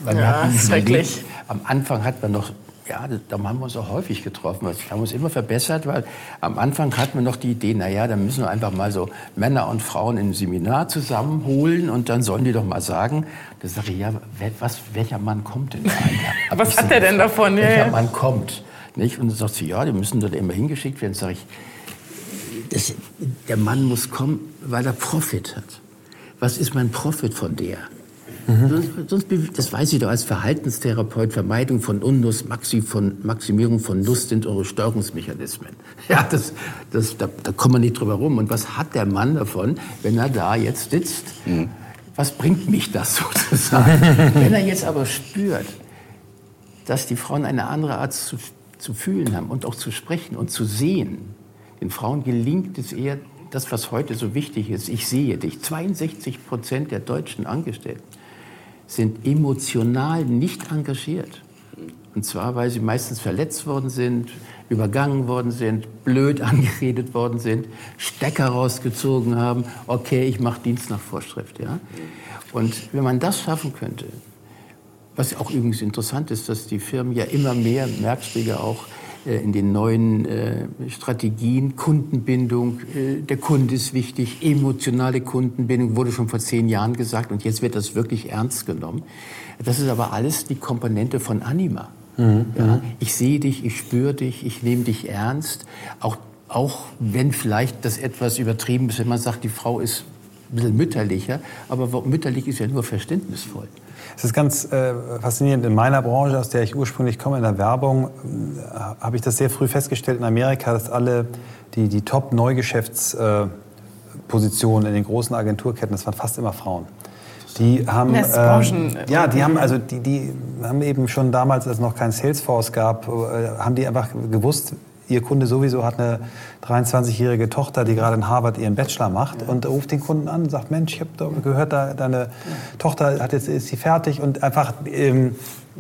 weil ja, wir wirklich. Am Anfang hat man noch ja, da haben wir uns auch häufig getroffen. Wir haben uns immer verbessert, weil am Anfang hatten wir noch die Idee, naja, dann müssen wir einfach mal so Männer und Frauen in ein Seminar zusammenholen und dann sollen die doch mal sagen. Da sage ich, ja, was, welcher Mann kommt denn da? was hat der denn davon? Welcher ja, Mann kommt? Nicht? Und dann sagt sie, ja, die müssen dort immer hingeschickt werden. Sage ich, das, der Mann muss kommen, weil er Profit hat. Was ist mein Profit von der? Mhm. Sonst, das weiß ich doch als Verhaltenstherapeut, Vermeidung von Unlust, Maxi von, Maximierung von Lust sind eure Steuerungsmechanismen. Ja, das, das, da, da kommt man nicht drüber rum. Und was hat der Mann davon, wenn er da jetzt sitzt? Mhm. Was bringt mich das sozusagen? wenn er jetzt aber spürt, dass die Frauen eine andere Art zu, zu fühlen haben und auch zu sprechen und zu sehen, den Frauen gelingt es eher das, was heute so wichtig ist. Ich sehe dich. 62 Prozent der deutschen Angestellten sind emotional nicht engagiert. Und zwar, weil sie meistens verletzt worden sind, übergangen worden sind, blöd angeredet worden sind, Stecker rausgezogen haben. Okay, ich mache Dienst nach Vorschrift. Ja? Und wenn man das schaffen könnte, was auch übrigens interessant ist, dass die Firmen ja immer mehr, merkst du ja auch, in den neuen äh, Strategien, Kundenbindung, äh, der Kunde ist wichtig, emotionale Kundenbindung wurde schon vor zehn Jahren gesagt und jetzt wird das wirklich ernst genommen. Das ist aber alles die Komponente von Anima. Mhm. Ja, ich sehe dich, ich spüre dich, ich nehme dich ernst. Auch, auch wenn vielleicht das etwas übertrieben ist, wenn man sagt, die Frau ist ein bisschen mütterlicher, aber mütterlich ist ja nur verständnisvoll. Es ist ganz äh, faszinierend. In meiner Branche, aus der ich ursprünglich komme, in der Werbung, äh, habe ich das sehr früh festgestellt in Amerika, dass alle die, die Top-Neugeschäftspositionen äh, in den großen Agenturketten, das waren fast immer Frauen. Die haben, äh, ja, die haben also die, die haben eben schon damals, als es noch kein Salesforce gab, äh, haben die einfach gewusst, Ihr Kunde sowieso hat eine 23-jährige Tochter, die gerade in Harvard ihren Bachelor macht ja. und ruft den Kunden an und sagt, Mensch, ich habe gehört, deine ja. Tochter hat jetzt, ist sie fertig und einfach ähm,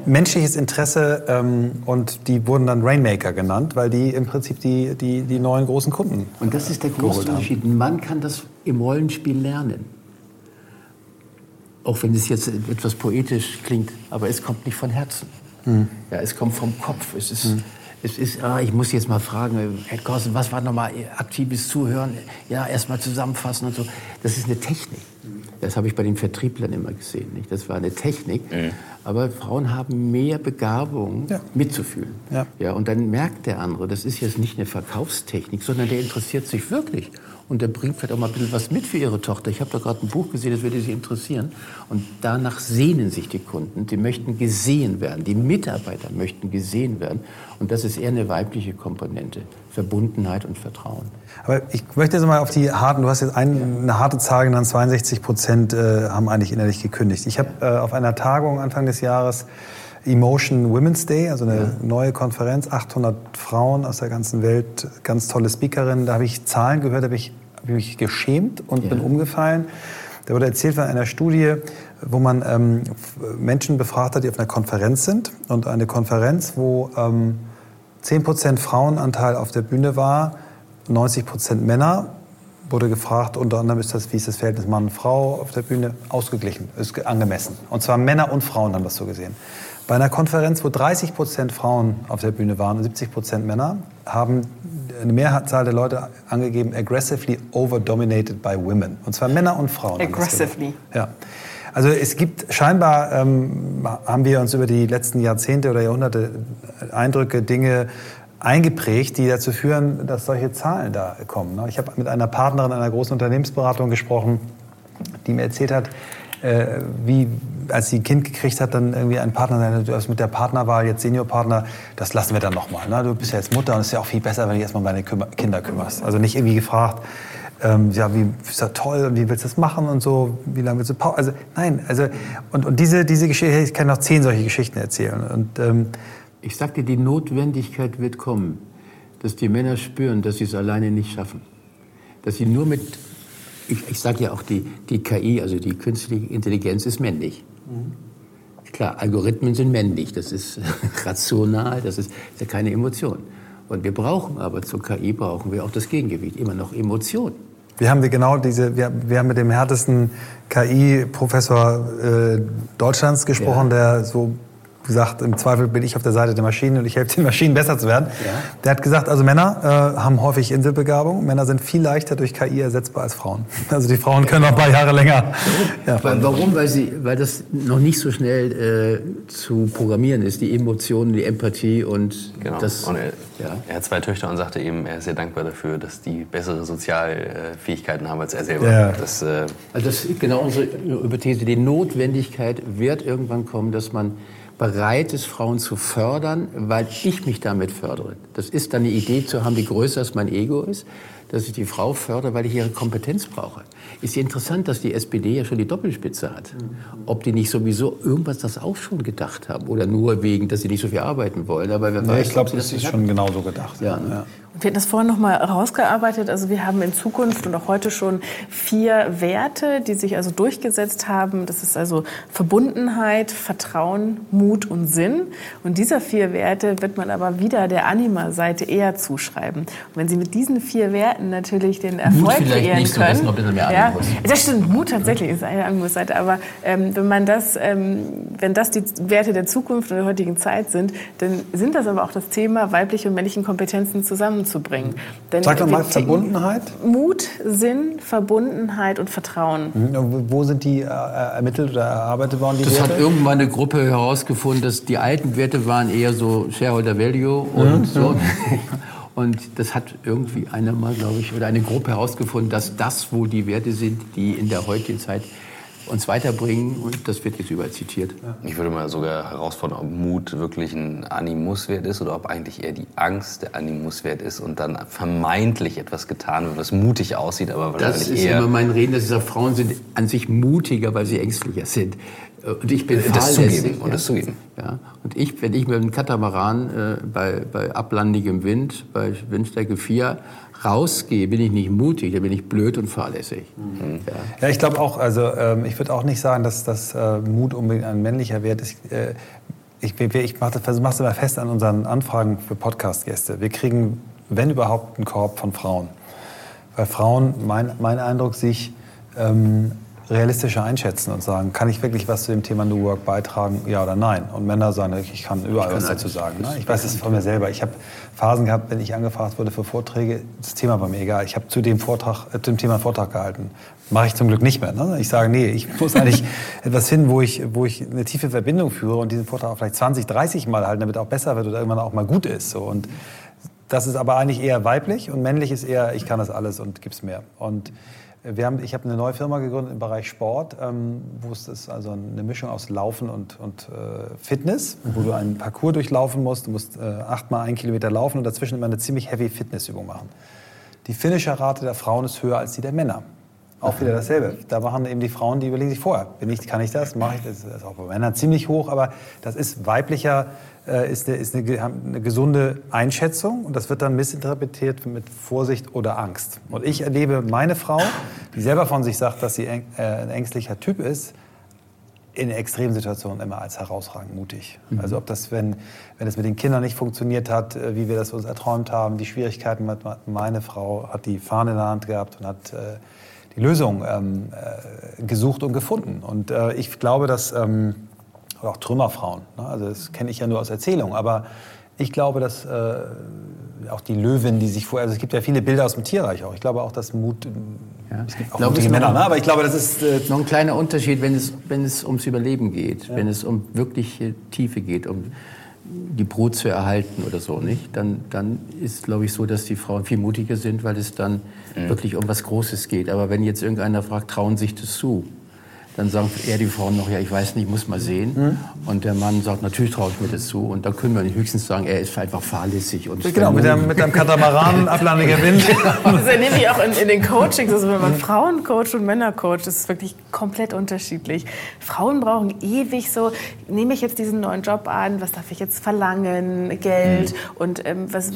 menschliches Interesse ähm, und die wurden dann Rainmaker genannt, weil die im Prinzip die, die, die neuen großen Kunden Und das ist der große Unterschied. Ein Mann kann das im Rollenspiel lernen. Auch wenn es jetzt etwas poetisch klingt, aber es kommt nicht von Herzen. Mhm. Ja, es kommt vom Kopf. Es ist... Mhm es ist, ah, ich muss jetzt mal fragen, Herr Korsen, was war nochmal aktives Zuhören? Ja, erstmal zusammenfassen und so. Das ist eine Technik. Das habe ich bei den Vertrieblern immer gesehen. Nicht? Das war eine Technik. Mhm. Aber Frauen haben mehr Begabung, ja. mitzufühlen. Ja. Ja, und dann merkt der andere, das ist jetzt nicht eine Verkaufstechnik, sondern der interessiert sich wirklich und der bringt vielleicht auch mal ein bisschen was mit für ihre Tochter. Ich habe da gerade ein Buch gesehen, das würde Sie interessieren. Und danach sehnen sich die Kunden. Die möchten gesehen werden. Die Mitarbeiter möchten gesehen werden. Und das ist eher eine weibliche Komponente. Verbundenheit und Vertrauen. Aber ich möchte jetzt mal auf die harten, du hast jetzt ein, eine harte Zahl genannt, 62 Prozent äh, haben eigentlich innerlich gekündigt. Ich habe äh, auf einer Tagung Anfang des Jahres Emotion Women's Day, also eine ja. neue Konferenz, 800 Frauen aus der ganzen Welt, ganz tolle Speakerinnen. Da habe ich Zahlen gehört, da habe ich, hab ich mich geschämt und ja. bin umgefallen. Da wurde erzählt von einer Studie, wo man ähm, Menschen befragt hat, die auf einer Konferenz sind. Und eine Konferenz, wo ähm, 10% Frauenanteil auf der Bühne war, 90% Männer, wurde gefragt, unter anderem ist das, wie ist das Verhältnis Mann-Frau auf der Bühne, ausgeglichen, ist angemessen. Und zwar Männer und Frauen haben das so gesehen. Bei einer Konferenz, wo 30 Prozent Frauen auf der Bühne waren und 70 Prozent Männer, haben eine Mehrzahl der Leute angegeben, aggressively overdominated by women. Und zwar Männer und Frauen. Aggressively. Ja. Also es gibt scheinbar, ähm, haben wir uns über die letzten Jahrzehnte oder Jahrhunderte Eindrücke, Dinge eingeprägt, die dazu führen, dass solche Zahlen da kommen. Ne? Ich habe mit einer Partnerin einer großen Unternehmensberatung gesprochen, die mir erzählt hat, äh, wie als sie ein Kind gekriegt hat, dann irgendwie ein Partner, du hast mit der Partnerwahl jetzt Seniorpartner, das lassen wir dann nochmal. Ne? Du bist ja jetzt Mutter und es ist ja auch viel besser, wenn du erstmal um deine Kinder kümmerst. Also nicht irgendwie gefragt, ähm, ja, wie ist das toll und wie willst du das machen und so, wie lange willst du Pause? Also nein, also und, und diese, diese Geschichte, ich kann noch zehn solche Geschichten erzählen. Und, ähm, ich sagte, die Notwendigkeit wird kommen, dass die Männer spüren, dass sie es alleine nicht schaffen. Dass sie nur mit ich, ich sage ja auch, die, die KI, also die künstliche Intelligenz, ist männlich. Mhm. Klar, Algorithmen sind männlich, das ist rational, das ist, ist ja keine Emotion. Und wir brauchen aber zur KI brauchen wir auch das Gegengewicht, immer noch Emotion. Wir haben wir genau diese, wir, wir haben mit dem härtesten KI-Professor äh, Deutschlands gesprochen, ja. der so gesagt, im Zweifel bin ich auf der Seite der Maschinen und ich helfe den Maschinen besser zu werden. Ja. Der hat gesagt, also Männer äh, haben häufig Inselbegabung. Männer sind viel leichter durch KI ersetzbar als Frauen. Also die Frauen können noch ein paar Jahre länger. Ja. Warum? Weil, sie, weil das noch nicht so schnell äh, zu programmieren ist, die Emotionen, die Empathie und genau. das. Und er, ja. er, hat zwei Töchter und sagte eben, er ist sehr dankbar dafür, dass die bessere Sozialfähigkeiten haben als er selber. Ja. Das, äh also das ist genau unsere Hypothese. Die Notwendigkeit wird irgendwann kommen, dass man bereit ist, Frauen zu fördern, weil ich mich damit fördere. Das ist dann eine Idee zu haben, die größer als mein Ego ist, dass ich die Frau fördere, weil ich ihre Kompetenz brauche. Ist ja interessant, dass die SPD ja schon die Doppelspitze hat. Ob die nicht sowieso irgendwas das auch schon gedacht haben oder nur wegen, dass sie nicht so viel arbeiten wollen. Aber wer nee, weiß, ich glaube, das ist schon genauso gedacht. Ja, ne? ja. Wir hatten das vorhin noch mal rausgearbeitet. Also wir haben in Zukunft und auch heute schon vier Werte, die sich also durchgesetzt haben. Das ist also Verbundenheit, Vertrauen, Mut und Sinn. Und dieser vier Werte wird man aber wieder der Anima-Seite eher zuschreiben. Und wenn Sie mit diesen vier Werten natürlich den Erfolg Mut vielleicht kreieren nicht so, können, das ist noch ein bisschen mehr ja, das stimmt. Mut tatsächlich ist eine Animus-Seite. Aber ähm, wenn man das, ähm, wenn das die Werte der Zukunft und der heutigen Zeit sind, dann sind das aber auch das Thema weibliche und männliche Kompetenzen zusammenzubringen. Denn Sag doch mal Verbundenheit. Mut, Sinn, Verbundenheit und Vertrauen. Mhm. Wo sind die äh, ermittelt oder erarbeitet worden, die Das hat Werte? irgendwann eine Gruppe herausgefunden, dass die alten Werte waren eher so Shareholder Value und so. Und das hat irgendwie einer mal, glaube ich, oder eine Gruppe herausgefunden, dass das wohl die Werte sind, die in der heutigen Zeit uns weiterbringen. Und das wird jetzt überall zitiert. Ich würde mal sogar herausfordern, ob Mut wirklich ein Animuswert ist oder ob eigentlich eher die Angst der Animuswert ist und dann vermeintlich etwas getan wird, was mutig aussieht, aber Das wahrscheinlich ist eher... immer mein Reden, dass ich sage, Frauen sind an sich mutiger, weil sie ängstlicher sind. Und ich bin Das fahrlässig, zugeben und das zugeben. Ja. Und ich, wenn ich mit einem Katamaran äh, bei, bei ablandigem Wind, bei Windstärke 4 rausgehe, bin ich nicht mutig, dann bin ich blöd und fahrlässig. Ja. Ja, ich glaube auch, also ähm, ich würde auch nicht sagen, dass das äh, Mut unbedingt ein männlicher Wert ist. Äh, ich ich mache das, mach's immer fest an unseren Anfragen für Podcast-Gäste. Wir kriegen, wenn überhaupt, einen Korb von Frauen. Weil Frauen, mein, mein Eindruck, sich ähm, realistischer einschätzen und sagen, kann ich wirklich was zu dem Thema New Work beitragen, ja oder nein? Und Männer sagen, ich kann überall was dazu sagen. Ne? Ich weiß es von mir selber. Ich habe Phasen gehabt, wenn ich angefragt wurde für Vorträge, das Thema war mir egal. Ich habe zu dem Vortrag, äh, zu dem Thema einen Vortrag gehalten. Mache ich zum Glück nicht mehr. Ne? Ich sage, nee, ich muss eigentlich etwas finden, wo ich, wo ich eine tiefe Verbindung führe und diesen Vortrag auch vielleicht 20, 30 Mal halten, damit er auch besser wird oder irgendwann auch mal gut ist. So. Und das ist aber eigentlich eher weiblich und männlich ist eher, ich kann das alles und gib's mehr. Und wir haben, ich habe eine neue Firma gegründet im Bereich Sport, ähm, wo es ist also eine Mischung aus Laufen und, und äh, Fitness, wo du einen Parcours durchlaufen musst. Du musst äh, achtmal einen Kilometer laufen und dazwischen immer eine ziemlich heavy Fitnessübung machen. Die Finisher-Rate der Frauen ist höher als die der Männer. Auch wieder dasselbe. Da machen eben die Frauen, die überlegen sich vorher, bin ich, kann ich das, mache ich das. Das ist auch bei Männern ziemlich hoch, aber das ist weiblicher, ist, eine, ist eine, eine gesunde Einschätzung und das wird dann missinterpretiert mit Vorsicht oder Angst. Und ich erlebe meine Frau, die selber von sich sagt, dass sie äng, äh, ein ängstlicher Typ ist, in extremen Situationen immer als herausragend mutig. Also ob das, wenn, wenn es mit den Kindern nicht funktioniert hat, äh, wie wir das uns erträumt haben, die Schwierigkeiten, meine Frau hat die Fahne in der Hand gehabt und hat äh, die Lösung ähm, äh, gesucht und gefunden. Und äh, ich glaube, dass, ähm, oder auch Trümmerfrauen, ne? also das kenne ich ja nur aus Erzählungen, aber ich glaube, dass äh, auch die Löwin, die sich vorher, also es gibt ja viele Bilder aus dem Tierreich auch. Ich glaube auch, dass Mut, Ja. es gibt auch glaube, mutige Männer, noch- ne? aber ich glaube, das ist äh, Noch ein kleiner Unterschied, wenn es, wenn es ums Überleben geht, wenn es um wirkliche Tiefe geht, um die Brut zu erhalten oder so, nicht? Dann, dann ist, glaube ich, so, dass die Frauen viel mutiger sind, weil es dann wirklich um was Großes geht. Aber wenn jetzt irgendeiner fragt, trauen sich das zu? Dann sagen eher die Frauen noch, ja, ich weiß nicht, muss mal sehen. Und der Mann sagt, natürlich traue ich mir das zu. Und dann können wir höchstens sagen, er ist einfach fahrlässig. Und Genau, mit, der, mit dem Katamaran, ablandiger Wind. Das erlebe ich auch in, in den Coachings, also wenn man Frauen coacht und Männer coacht, das ist wirklich komplett unterschiedlich. Frauen brauchen ewig so, nehme ich jetzt diesen neuen Job an, was darf ich jetzt verlangen, Geld und ähm, was,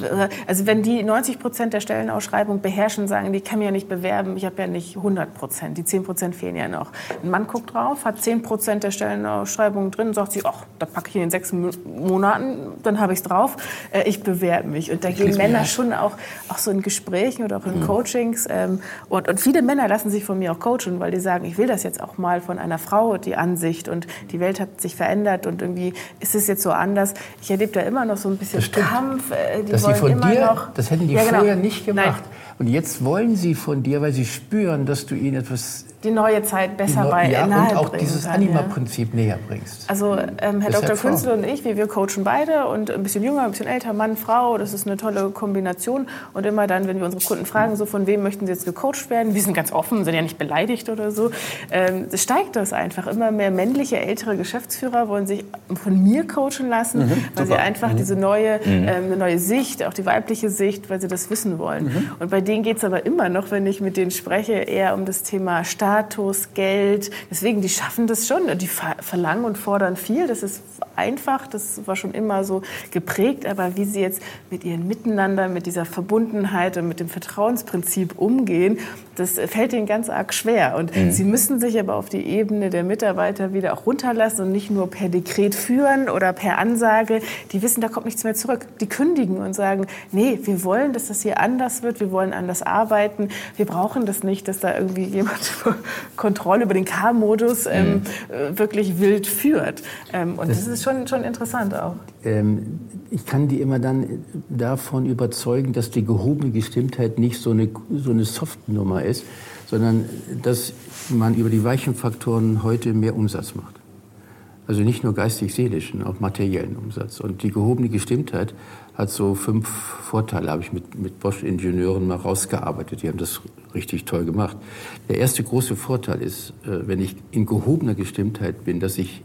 also wenn die 90 Prozent der Stellenausschreibung beherrschen, sagen, die kann mich ja nicht bewerben, ich habe ja nicht 100 Prozent, die 10 Prozent fehlen ja noch. Ein Mann guckt drauf, hat 10 Prozent der Stellenausschreibung drin und sagt sich, ach, da packe ich in den sechs Mo- Monaten, dann habe ich es drauf, äh, ich bewerbe mich. Und da gehen Männer schon auch, auch so in Gesprächen oder auch in Coachings. Ähm, und, und viele Männer lassen sich von mir auch coachen, weil die sagen, ich will das jetzt auch mal von einer Frau, die Ansicht. Und die Welt hat sich verändert und irgendwie ist es jetzt so anders. Ich erlebe da immer noch so ein bisschen. Kampf. Äh, die dass wollen sie von immer dir, noch. das hätten die Ja, genau. vorher nicht Nein. gemacht. Und jetzt wollen sie von dir, weil sie spüren, dass du ihnen etwas die neue Zeit besser neu- bei ja, nahe und auch dieses kann, ja. Anima-Prinzip näher bringst. Also ähm, Herr Dr. Künzel und ich, wir, wir coachen beide und ein bisschen jünger, ein bisschen älter, Mann, Frau, das ist eine tolle Kombination. Und immer dann, wenn wir unsere Kunden fragen, so von wem möchten sie jetzt gecoacht werden, wir sind ganz offen, sind ja nicht beleidigt oder so, ähm, steigt das einfach. Immer mehr männliche, ältere Geschäftsführer wollen sich von mir coachen lassen, weil sie einfach diese neue, ähm, eine neue Sicht, auch die weibliche Sicht, weil sie das wissen wollen. Und bei denen geht es aber immer noch, wenn ich mit denen spreche, eher um das Thema Status, Geld. Deswegen, die schaffen das schon. Die ver verlangen und fordern viel. Das ist einfach, das war schon immer so geprägt. Aber wie sie jetzt mit ihren Miteinander, mit dieser Verbundenheit und mit dem Vertrauensprinzip umgehen, das fällt ihnen ganz arg schwer. Und sie müssen sich aber auf die Ebene der Mitarbeiter wieder auch runterlassen und nicht nur per Dekret führen oder per Ansage. Die wissen, da kommt nichts mehr zurück. Die kündigen und sagen, nee, wir wollen, dass das hier anders wird, wir wollen anders arbeiten. Wir brauchen das nicht, dass da irgendwie jemand Kontrolle über den K-Modus ähm, äh, wirklich wild führt. Ähm, und das, ist schon, schon interessant auch. Ähm, ich kann die immer dann davon überzeugen, dass die gehobene Gestimmtheit nicht so eine, so eine Softnummer ist, sondern dass man über die weichen Faktoren heute mehr Umsatz macht. Also nicht nur geistig-seelischen, auch materiellen Umsatz. Und die gehobene Gestimmtheit hat so fünf Vorteile, habe ich mit, mit Bosch-Ingenieuren mal rausgearbeitet. Die haben das richtig toll gemacht. Der erste große Vorteil ist, äh, wenn ich in gehobener Gestimmtheit bin, dass ich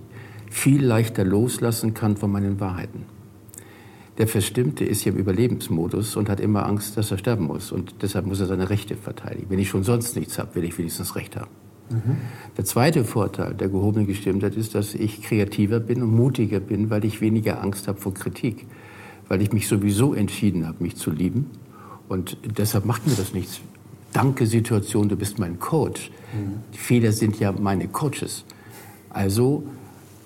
viel leichter loslassen kann von meinen Wahrheiten. Der Verstimmte ist hier im Überlebensmodus und hat immer Angst, dass er sterben muss. Und deshalb muss er seine Rechte verteidigen. Wenn ich schon sonst nichts habe, will ich wenigstens Recht haben. Der zweite Vorteil der gehobenen Gestimmtheit ist, dass ich kreativer bin und mutiger bin, weil ich weniger Angst habe vor Kritik. Weil ich mich sowieso entschieden habe, mich zu lieben. Und deshalb macht mir das nichts. Danke, Situation, du bist mein Coach. Die Fehler sind ja meine Coaches. Also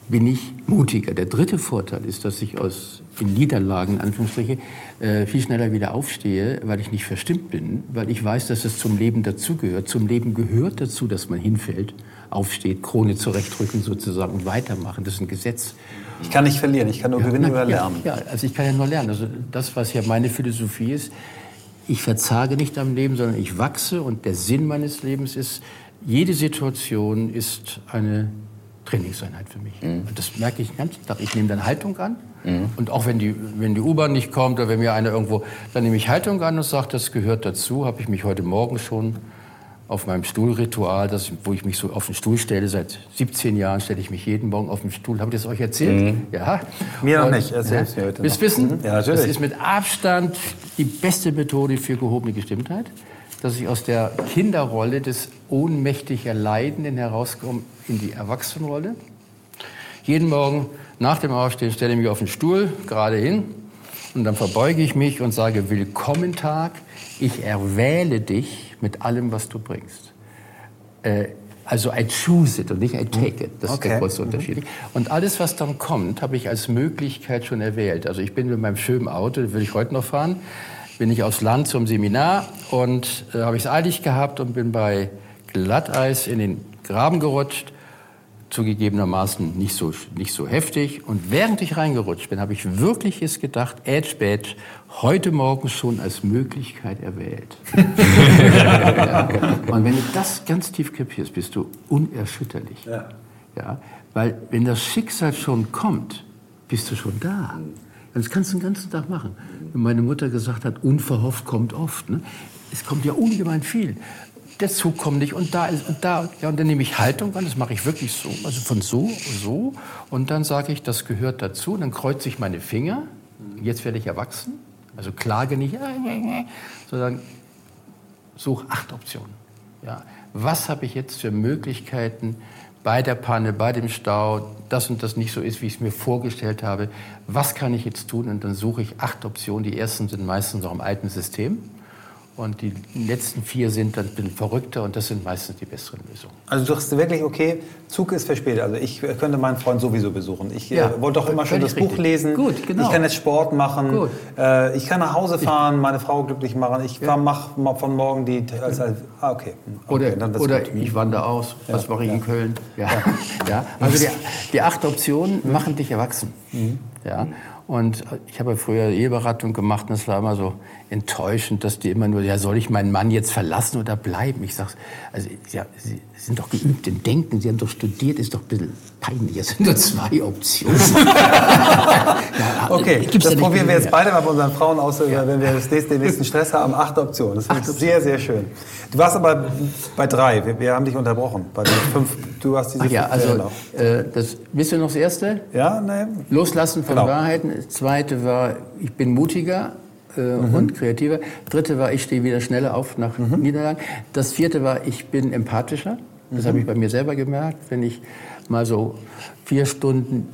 bin ich mutiger. Der dritte Vorteil ist, dass ich aus in Niederlagen, Anführungsstriche, äh, viel schneller wieder aufstehe, weil ich nicht verstimmt bin, weil ich weiß, dass es zum Leben dazugehört. Zum Leben gehört dazu, dass man hinfällt, aufsteht, Krone zurechtrücken sozusagen und weitermachen. Das ist ein Gesetz. Ich kann nicht verlieren, ich kann nur gewinnen oder Ja, lernen. Ja, also ich kann ja nur lernen. Also das, was ja meine Philosophie ist, ich verzage nicht am Leben, sondern ich wachse und der Sinn meines Lebens ist, jede Situation ist eine Trainingseinheit für mich. Und das merke ich den ganzen Tag. Ich nehme dann Haltung an. Und auch wenn die, wenn die U-Bahn nicht kommt oder wenn mir einer irgendwo, dann nehme ich Haltung an und sage, das gehört dazu. Habe ich mich heute Morgen schon auf meinem Stuhlritual, das, wo ich mich so auf den Stuhl stelle, seit 17 Jahren stelle ich mich jeden Morgen auf den Stuhl. Habe ich das euch erzählt? Ja. Mir noch nicht. Erzähl's mir heute Willst noch. wissen? Mhm. Ja, natürlich. Das ist mit Abstand die beste Methode für gehobene Gestimmtheit, dass ich aus der Kinderrolle des ohnmächtig Erleidenden herauskomme in die Erwachsenenrolle. Jeden Morgen nach dem Aufstehen stelle ich mich auf den Stuhl, gerade hin, und dann verbeuge ich mich und sage, willkommen Tag, ich erwähle dich mit allem, was du bringst. Äh, also I choose it und nicht I take it. Das ist Okay. der große Unterschied. Und alles, was dann kommt, habe ich als Möglichkeit schon erwählt. Also ich bin mit meinem schönen Auto, das will ich heute noch fahren, bin ich aufs Land zum Seminar und äh, habe ich es eilig gehabt und bin bei Glatteis in den Graben gerutscht. Zugegebenermaßen nicht so, nicht so heftig. Und während ich reingerutscht bin, habe ich wirklich jetzt gedacht, Edge Badge, heute Morgen schon als Möglichkeit erwählt. ja. Und wenn du das ganz tief kapierst, bist du unerschütterlich. Ja. Ja, weil wenn das Schicksal schon kommt, bist du schon da. Das kannst du den ganzen Tag machen. Wenn meine Mutter gesagt hat, unverhofft kommt oft. Ne? Es kommt ja ungemein viel. Der Zug kommt nicht und da ist und da. Ja, und dann nehme ich Haltung an, das mache ich wirklich so. Also von so, so. Und dann sage ich, das gehört dazu. Und dann kreuze ich meine Finger. Jetzt werde ich erwachsen. Also klage nicht, sondern suche acht Optionen. Ja. Was habe ich jetzt für Möglichkeiten bei der Panne, bei dem Stau, das und das nicht so ist, wie ich es mir vorgestellt habe? Was kann ich jetzt tun? Und dann suche ich acht Optionen. Die ersten sind meistens noch im alten System. Und die letzten vier sind dann ein bisschen verrückter und das sind meistens die besseren Lösungen. Also du sagst wirklich, okay, Zug ist verspätet. Also ich könnte meinen Freund sowieso besuchen. Ich Ja, äh, wollte doch immer schon das Buch richtig. lesen. Gut, genau. Ich kann jetzt Sport machen. Gut. Äh, ich kann nach Hause fahren, meine Frau glücklich machen. Ich ja. mache von morgen die... Als, als, ah, okay. okay Oder, oder gut. ich wandere aus, was Ja, mache ich in Köln? Ja. Ja. Also die, die acht Optionen machen dich erwachsen. Ja. Und ich habe früher Eheberatung gemacht und es war immer so enttäuschend, dass die immer nur, ja, soll ich meinen Mann jetzt verlassen oder bleiben? Ich sage, also, ja, Sie sind doch geübt im Denken, Sie haben doch studiert, ist doch ein bisschen peinlich. Es sind nur zwei Optionen. ja, okay, das probieren wir jetzt beide mal bei unseren Frauen aus, ja. wenn wir das nächste, den nächsten Stress haben. Acht Optionen. Das ist sehr, sehr schön. Du warst aber bei drei. Wir, wir haben dich unterbrochen. Bei fünf. Du hast diese Ach ja, also, äh, das, willst du noch das erste? Ja, nein. Loslassen von genau. Wahrheiten. Das zweite war, ich bin mutiger äh, mhm. und kreativer. Dritte war, ich stehe wieder schneller auf nach mhm. Niederlagen. Das vierte war, ich bin empathischer. Das mhm. habe ich bei mir selber gemerkt. Wenn ich mal so vier Stunden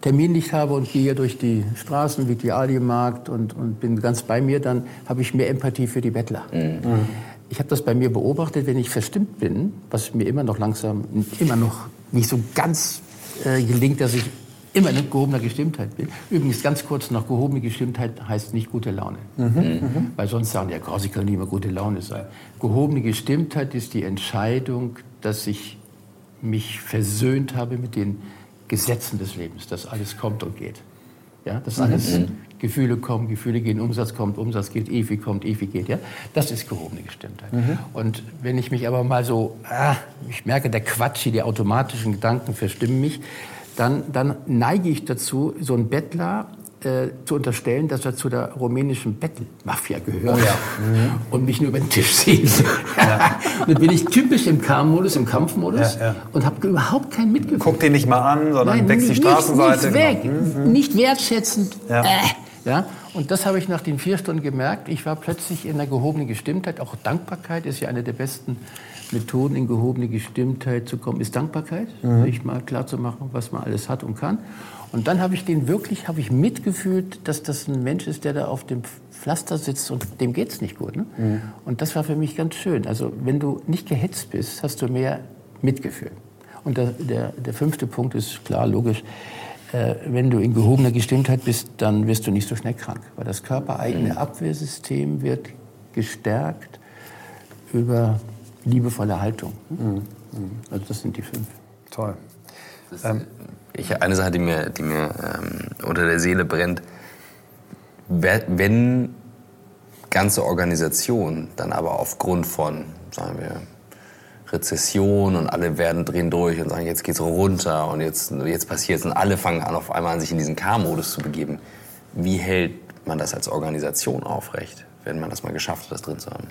Termin nicht habe und gehe durch die Straßen wie die Aldi-Markt und, und bin ganz bei mir, dann habe ich mehr Empathie für die Bettler. Mhm. Ich habe das bei mir beobachtet, wenn ich verstimmt bin, was mir immer noch langsam, immer noch nicht so ganz äh, gelingt, dass ich immer in gehobener Gestimmtheit bin. Übrigens ganz kurz noch, gehobene Gestimmtheit heißt nicht gute Laune. Mhm, mhm. Weil sonst sagen die, ja, sie können nicht immer gute Laune sein. Gehobene Gestimmtheit ist die Entscheidung, dass ich mich versöhnt habe mit den Gesetzen des Lebens, dass alles kommt und geht. Ja, dass alles mhm. Gefühle kommen, Gefühle gehen, Umsatz kommt, Umsatz geht, EFI kommt, EFI geht. Ja, das ist gehobene Gestimmtheit. Mhm. Und wenn ich mich aber mal so, ah, ich merke, der Quatsch, die automatischen Gedanken verstimmen mich, dann, dann neige ich dazu, so ein Bettler äh, zu unterstellen, dass er zu der rumänischen Bettelmafia gehört oh ja. mhm. und mich nur über den Tisch sieht. Ja. dann bin ich typisch im K-Modus, im Kampfmodus ja, und habe überhaupt kein Mitgefühl. Guck den nicht mal an, sondern Nein, wächst die Straßenseite. Nicht, weg, mhm. nicht wertschätzend. Äh, ja? Und das habe ich nach den vier Stunden gemerkt. Ich war plötzlich in einer gehobenen Gestimmtheit. Auch Dankbarkeit ist ja eine der besten Methoden, in gehobene Gestimmtheit zu kommen, ist Dankbarkeit. Mhm. Sich mal klar zu machen, was man alles hat und kann. Und dann habe ich den wirklich, habe ich mitgefühlt, dass das ein Mensch ist, der da auf dem Pflaster sitzt und dem geht es nicht gut. Ne? Mhm. Und das war für mich ganz schön. Also wenn du nicht gehetzt bist, hast du mehr Mitgefühl. Und der, der, der fünfte Punkt ist klar, logisch. Äh, wenn du in gehobener Gestimmtheit bist, dann wirst du nicht so schnell krank. Weil das körpereigene mhm. Abwehrsystem wird gestärkt über liebevolle Haltung. Mhm. Also das sind die fünf. Toll. Ist, ähm, ich, eine Sache, die mir, die mir ähm, unter der Seele brennt, wenn ganze Organisationen dann aber aufgrund von, sagen wir, Rezession und alle werden drehen durch und sagen, jetzt geht's runter und jetzt, jetzt passiert's und alle fangen an, auf einmal an, sich in diesen K-Modus zu begeben. Wie hält man das als Organisation aufrecht, wenn man das mal geschafft hat, das drin zu haben?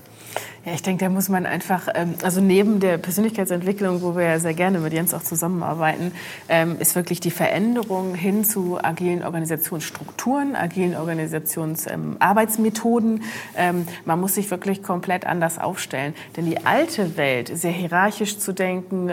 Ja, ich denke, da muss man einfach, ähm, also neben der Persönlichkeitsentwicklung, wo wir ja sehr gerne mit Jens auch zusammenarbeiten, ähm, ist wirklich die Veränderung hin zu agilen Organisationsstrukturen, agilen Organisationsarbeitsmethoden. Ähm, man muss sich wirklich komplett anders aufstellen. Denn die alte Welt, sehr hierarchisch zu denken,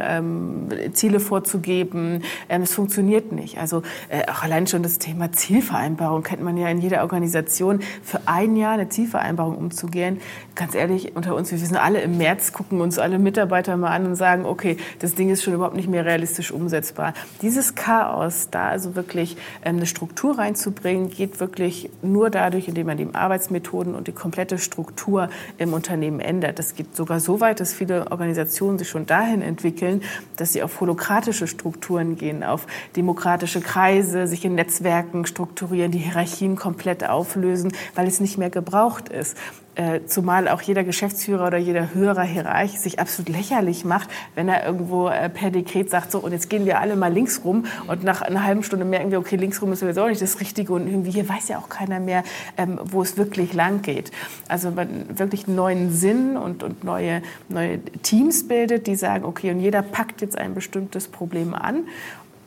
Ziele vorzugeben, es funktioniert nicht. Also äh, auch allein schon das Thema Zielvereinbarung kennt man ja in jeder Organisation. Für ein Jahr eine Zielvereinbarung umzugehen, ganz ehrlich, unter uns, wir wissen alle im März, gucken uns alle Mitarbeiter mal an und sagen, okay, das Ding ist schon überhaupt nicht mehr realistisch umsetzbar. Dieses Chaos, da also wirklich ähm, eine Struktur reinzubringen, geht wirklich nur dadurch, indem man die Arbeitsmethoden und die komplette Struktur im Unternehmen ändert. Das geht sogar so weit, dass viele Organisationen sich schon dahin entwickeln, dass sie auf holokratische Strukturen gehen, auf demokratische Kreise, sich in Netzwerken strukturieren, die Hierarchien komplett auflösen, weil es nicht mehr gebraucht ist. Äh, zumal auch jeder Geschäftsführer oder jeder höhere Hierarch sich absolut lächerlich macht, wenn er irgendwo äh, per Dekret sagt, so, und jetzt gehen wir alle mal links rum und nach einer halben Stunde merken wir, okay, links rum ist sowieso nicht das Richtige und irgendwie hier weiß ja auch keiner mehr, ähm, wo es wirklich lang geht. Also man wirklich einen neuen Sinn und, und neue, neue Teams bildet, die sagen, okay, und jeder packt jetzt ein bestimmtes Problem an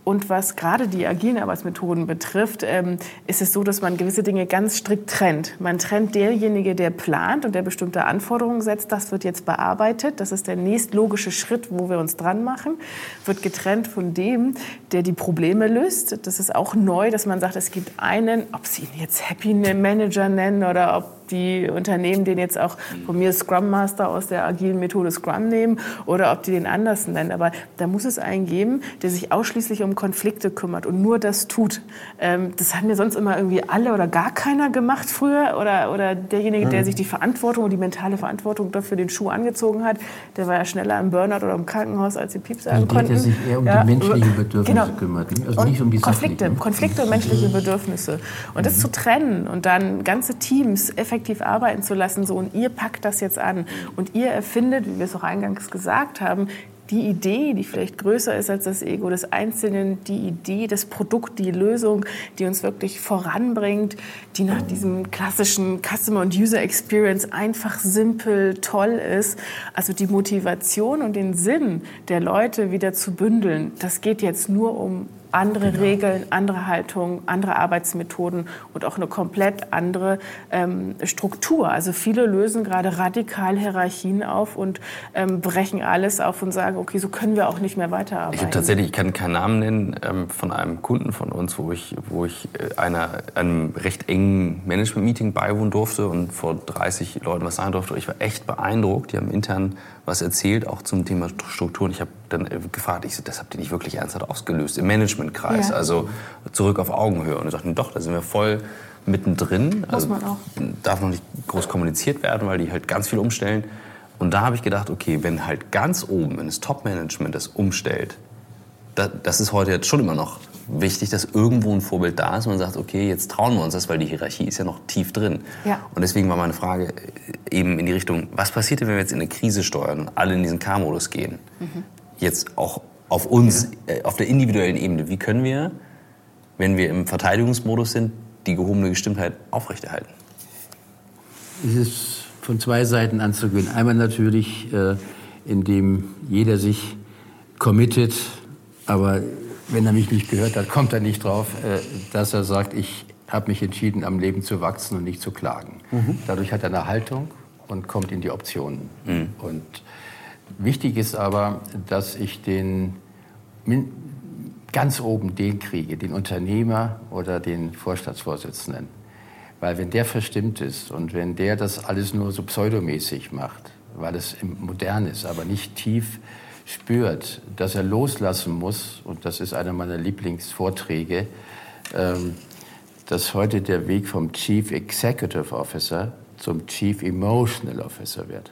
und was gerade die agilen Arbeitsmethoden betrifft, ähm, ist es so, dass man gewisse Dinge ganz strikt trennt. Man trennt derjenige, der plant und der bestimmte Anforderungen setzt, das wird jetzt bearbeitet. Das ist der nächstlogische Schritt, wo wir uns dran machen. Wird getrennt von dem, der die Probleme löst. Das ist auch neu, dass man sagt, es gibt einen, ob Sie ihn jetzt Happy Manager nennen oder ob die Unternehmen den jetzt auch von mir Scrum Master aus der agilen Methode Scrum nehmen oder ob die den anders nennen. Aber da muss es einen geben, der sich ausschließlich um Konflikte kümmert und nur das tut. Ähm, das haben ja sonst immer irgendwie alle oder gar keiner gemacht früher oder, oder derjenige, der mhm. sich die Verantwortung und die mentale Verantwortung dafür den Schuh angezogen hat, der war ja schneller im Burnout oder im Krankenhaus, als die Pieps sagen konnten. Der sich eher um ja. die menschlichen Bedürfnisse genau. kümmert, also nicht um die Konflikte, Konflikte und menschliche Bedürfnisse. Und das mhm. zu trennen und dann ganze Teams effektiv arbeiten zu lassen, so und ihr packt das jetzt an und ihr erfindet, wie wir es auch eingangs gesagt haben, die Idee, die vielleicht größer ist als das Ego des Einzelnen, die Idee, das Produkt, die Lösung, die uns wirklich voranbringt, die nach diesem klassischen Customer und User Experience einfach simpel, toll ist. Also die Motivation und den Sinn der Leute wieder zu bündeln, das geht jetzt nur um andere genau. Regeln, andere Haltungen, andere Arbeitsmethoden und auch eine komplett andere ähm, Struktur. Also viele lösen gerade radikal Hierarchien auf und ähm, brechen alles auf und sagen, okay, so können wir auch nicht mehr weiterarbeiten. Ich habe tatsächlich, ich kann keinen Namen nennen, ähm, von einem Kunden von uns, wo ich, wo ich äh, einer, einem recht engen Management-Meeting beiwohnen durfte und vor 30 Leuten was sagen durfte. Ich war echt beeindruckt. Die haben intern was erzählt, auch zum Thema Strukturen. Ich habe dann äh, gefragt, ich so, das habt ihr nicht wirklich ernsthaft ausgelöst im Managementkreis, ja. also zurück auf Augenhöhe. Und wir sagten, doch, da sind wir voll mittendrin. Muss also, man auch. Darf noch nicht groß kommuniziert werden, weil die halt ganz viel umstellen. Und da habe ich gedacht, okay, wenn halt ganz oben, wenn das Top-Management das umstellt, das ist heute jetzt schon immer noch wichtig, dass irgendwo ein Vorbild da ist und man sagt, okay, jetzt trauen wir uns das, weil die Hierarchie ist ja noch tief drin. Ja. Und deswegen war meine Frage eben in die Richtung, was passiert denn, wenn wir jetzt in eine Krise steuern und alle in diesen K-Modus gehen? Mhm. Jetzt auch auf uns, äh, auf der individuellen Ebene, wie können wir, wenn wir im Verteidigungsmodus sind, die gehobene Gestimmtheit aufrechterhalten? Es ist von zwei Seiten anzugehen. Einmal natürlich, äh, indem jeder sich committet, aber wenn er mich nicht gehört hat, kommt er nicht drauf, äh, dass er sagt, ich habe mich entschieden, am Leben zu wachsen und nicht zu klagen. Mhm. Dadurch hat er eine Haltung und kommt in die Optionen. Mhm. Und wichtig ist aber, dass ich den ganz oben den kriege, den Unternehmer oder den Vorstandsvorsitzenden. Weil wenn der verstimmt ist und wenn der das alles nur so pseudomäßig macht, weil es modern ist, aber nicht tief spürt, dass er loslassen muss, und das ist einer meiner Lieblingsvorträge, ähm, dass heute der Weg vom Chief Executive Officer zum Chief Emotional Officer wird.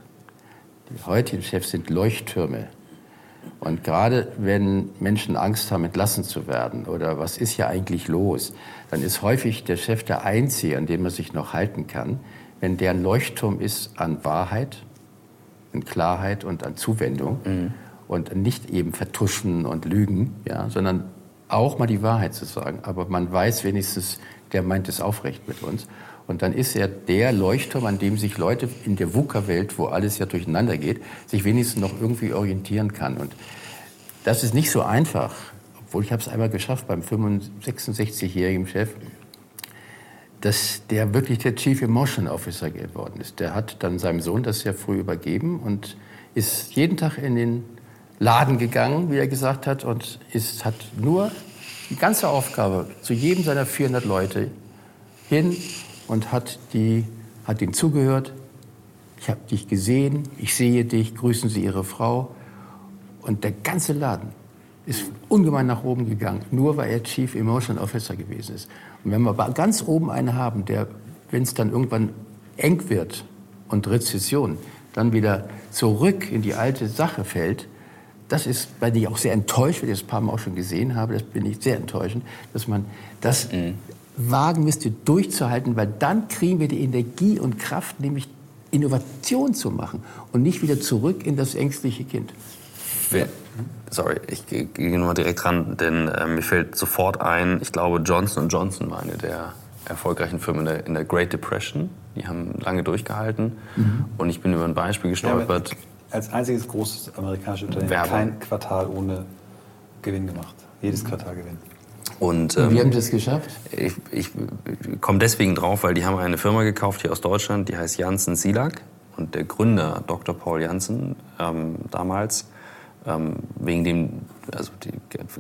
Die heutigen Chefs sind Leuchttürme. Und gerade wenn Menschen Angst haben, entlassen zu werden oder was ist ja eigentlich los, dann ist häufig der Chef der Einzige, an dem man sich noch halten kann, wenn der ein Leuchtturm ist an Wahrheit, an Klarheit und an Zuwendung. Mhm und nicht eben vertuschen und lügen, ja, sondern auch mal die Wahrheit zu sagen. Aber man weiß wenigstens, der meint es aufrecht mit uns. Und dann ist er der Leuchtturm, an dem sich Leute in der VUCA-Welt, wo alles ja durcheinander geht, sich wenigstens noch irgendwie orientieren kann. Und das ist nicht so einfach, obwohl ich habe es einmal geschafft beim 66-jährigen Chef, dass der wirklich der Chief Emotion Officer geworden ist. Der hat dann seinem Sohn das sehr früh übergeben und ist jeden Tag in den Laden gegangen, wie er gesagt hat, und ist, hat nur die ganze Aufgabe zu jedem seiner 400 Leute hin und hat, die, hat ihnen zugehört. Ich habe dich gesehen, ich sehe dich, grüßen Sie Ihre Frau. Und der ganze Laden ist ungemein nach oben gegangen, nur weil er Chief Emotion Officer gewesen ist. Und wenn wir aber ganz oben einen haben, der, wenn es dann irgendwann eng wird und Rezession, dann wieder zurück in die alte Sache fällt, das ist, dem ich auch sehr enttäuscht, weil ich das ein paar Mal auch schon gesehen habe, das bin ich sehr enttäuschend, dass man das mhm. Wagen müsste, durchzuhalten, weil dann kriegen wir die Energie und Kraft, nämlich Innovation zu machen und nicht wieder zurück in das ängstliche Kind. Sorry, ich gehe nur mal direkt ran, denn äh, mir fällt sofort ein, ich glaube, Johnson Johnson war eine der erfolgreichen Firmen in der, in der Great Depression. Die haben lange durchgehalten. Mhm. Und ich bin über ein Beispiel gestolpert. Ja, als einziges großes amerikanisches Unternehmen Werbung. kein Quartal ohne Gewinn gemacht. Jedes Quartal Gewinn. Und, ähm, wie haben Sie das geschafft? Ich, ich komme deswegen drauf, weil die haben eine Firma gekauft hier aus Deutschland, die heißt Janssen Silak. Und der Gründer, Dr. Paul Janssen, ähm, damals, ähm, wegen dem, also die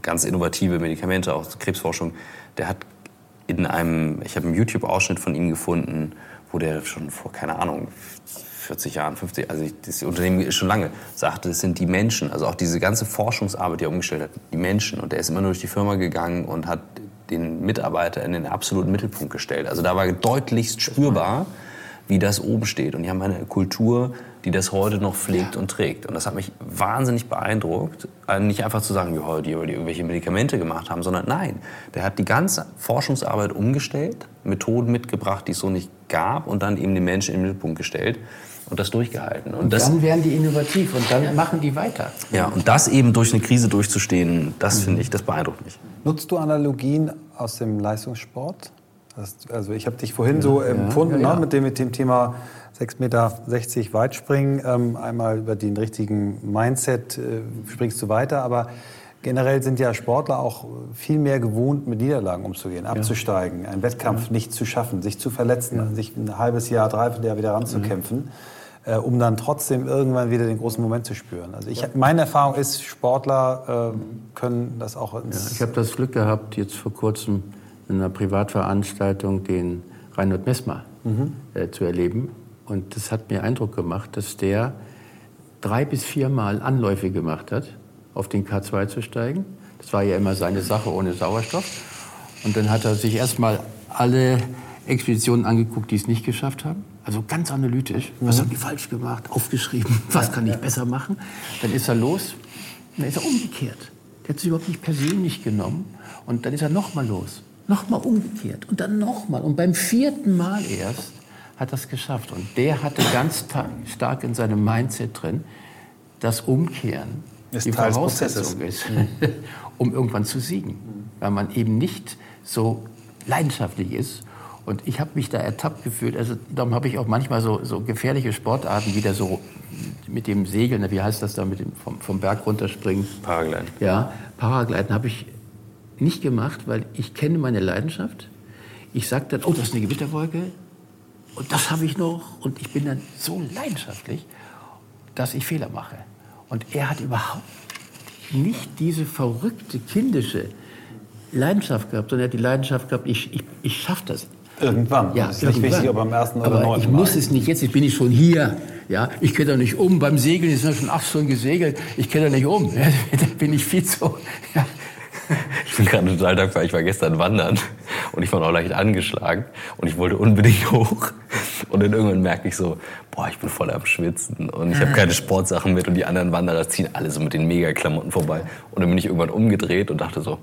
ganz innovative Medikamente, auch Krebsforschung, der hat in einem, ich habe einen YouTube-Ausschnitt von ihm gefunden, wo der schon vor, keine Ahnung, 40 Jahren, 50, also das Unternehmen ist schon lange, sagte, es sind die Menschen, also auch diese ganze Forschungsarbeit, die er umgestellt hat, die Menschen. Und der ist immer nur durch die Firma gegangen und hat den Mitarbeiter in den absoluten Mittelpunkt gestellt. Also da war deutlichst spürbar, wie das oben steht. Und die haben eine Kultur, die das heute noch pflegt ja. und trägt. Und das hat mich wahnsinnig beeindruckt. Äh, nicht einfach zu sagen, ja, die, die irgendwelche Medikamente gemacht haben, sondern nein, der hat die ganze Forschungsarbeit umgestellt, Methoden mitgebracht, die es so nicht gab und dann eben den Menschen in den Mittelpunkt gestellt und das durchgehalten. Und, und das, dann werden die innovativ und dann machen die weiter. Ja, und das eben durch eine Krise durchzustehen, das mhm. finde ich, das beeindruckt mich. Nutzt du Analogien aus dem Leistungssport? also ich habe dich vorhin ja, so empfunden ja, ja, ne, mit, dem, mit dem Thema 6,60 Meter Weitspringen. Ähm, einmal über den richtigen Mindset äh, springst du weiter, aber generell sind ja Sportler auch viel mehr gewohnt, mit Niederlagen umzugehen, abzusteigen, einen Wettkampf nicht zu schaffen, sich zu verletzen, sich ein halbes Jahr, dreiviertel Jahr wieder ranzukämpfen. Mhm äh, um dann trotzdem irgendwann wieder den großen Moment zu spüren. Also ich, meine Erfahrung ist, Sportler äh, können das auch. Ja, ich habe das Glück gehabt, jetzt vor kurzem in einer Privatveranstaltung den Reinhold Messmer mhm. äh, zu erleben. Und das hat mir Eindruck gemacht, dass der drei bis viermal Anläufe gemacht hat, auf den K2 zu steigen. Das war ja immer seine Sache ohne Sauerstoff. Und dann hat er sich erstmal alle Expeditionen angeguckt, die es nicht geschafft haben. Also ganz analytisch. Mhm. Was haben die falsch gemacht? Aufgeschrieben. Was kann ich besser machen? Dann ist er los. Dann ist er umgekehrt. Der hat sich überhaupt nicht persönlich genommen. Und dann ist er nochmal los. Nochmal umgekehrt. Und dann nochmal. Und beim vierten Mal erst hat er es geschafft. Und der hatte ganz stark in seinem Mindset drin, dass Umkehren ist die Voraussetzung ist, mhm. um irgendwann zu siegen. Weil man eben nicht so leidenschaftlich ist und ich habe mich da ertappt gefühlt. Also darum habe ich auch manchmal so, so gefährliche Sportarten, wie der so mit dem Segeln, wie heißt das da, mit dem vom, vom Berg runterspringen? Paragliden. Ja, Paragliden habe ich nicht gemacht, weil ich kenne meine Leidenschaft. Ich sage dann, oh, das ist eine Gewitterwolke und das habe ich noch. Und ich bin dann so leidenschaftlich, dass ich Fehler mache. Und er hat überhaupt nicht diese verrückte, kindische Leidenschaft gehabt, sondern er hat die Leidenschaft gehabt, ich, ich, ich schaffe das. Irgendwann. Ja, ist nicht wichtig, ob am ersten oder neunten Ich muss es nicht jetzt, jetzt bin ich schon hier. Ja, ich gehe da nicht um. Beim Segeln ist schon acht Stunden gesegelt. Ich gehe da nicht um. Ja, da bin ich viel zu. Ja. Ich bin gerade total dankbar. Ich war gestern wandern und ich war noch leicht angeschlagen und ich wollte unbedingt hoch. Und dann irgendwann merke ich so, boah, ich bin voll am Schwitzen und ich habe keine Sportsachen mit und die anderen Wanderer ziehen alle so mit den Mega-Klamotten vorbei. Und dann bin ich irgendwann umgedreht und dachte so,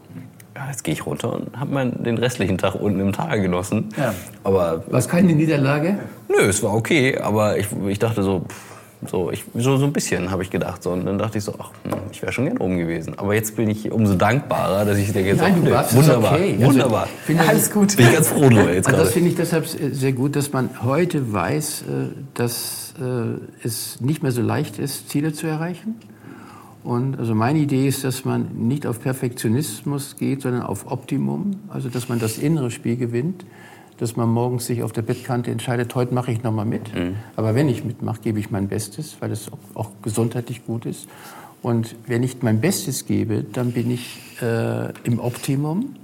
ja, jetzt gehe ich runter und habe den restlichen Tag unten im Tal genossen. Ja. Aber war es keine Niederlage? Nö, es war okay, aber ich, ich dachte so, pff, so, ich, so, so ein bisschen habe ich gedacht. So, und dann dachte ich so, ach, hm, ich wäre schon gern oben gewesen. Aber jetzt bin ich umso dankbarer, dass ich denke, jetzt Nein, du warst, wunderbar, okay. Also, wunderbar. Finde Alles gut. Bin ich ganz froh nur jetzt also Das finde ich deshalb sehr gut, dass man heute weiß, äh, dass äh, es nicht mehr so leicht ist, Ziele zu erreichen und also meine Idee ist, dass man nicht auf Perfektionismus geht, sondern auf Optimum. Also dass man das innere Spiel gewinnt, dass man morgens sich auf der Bettkante entscheidet, heute mache ich noch mal mit. Mhm. Aber wenn ich mitmache, gebe ich mein Bestes, weil es auch, gesundheitlich gut ist. Und wenn ich mein Bestes gebe, dann bin ich äh, im Optimum.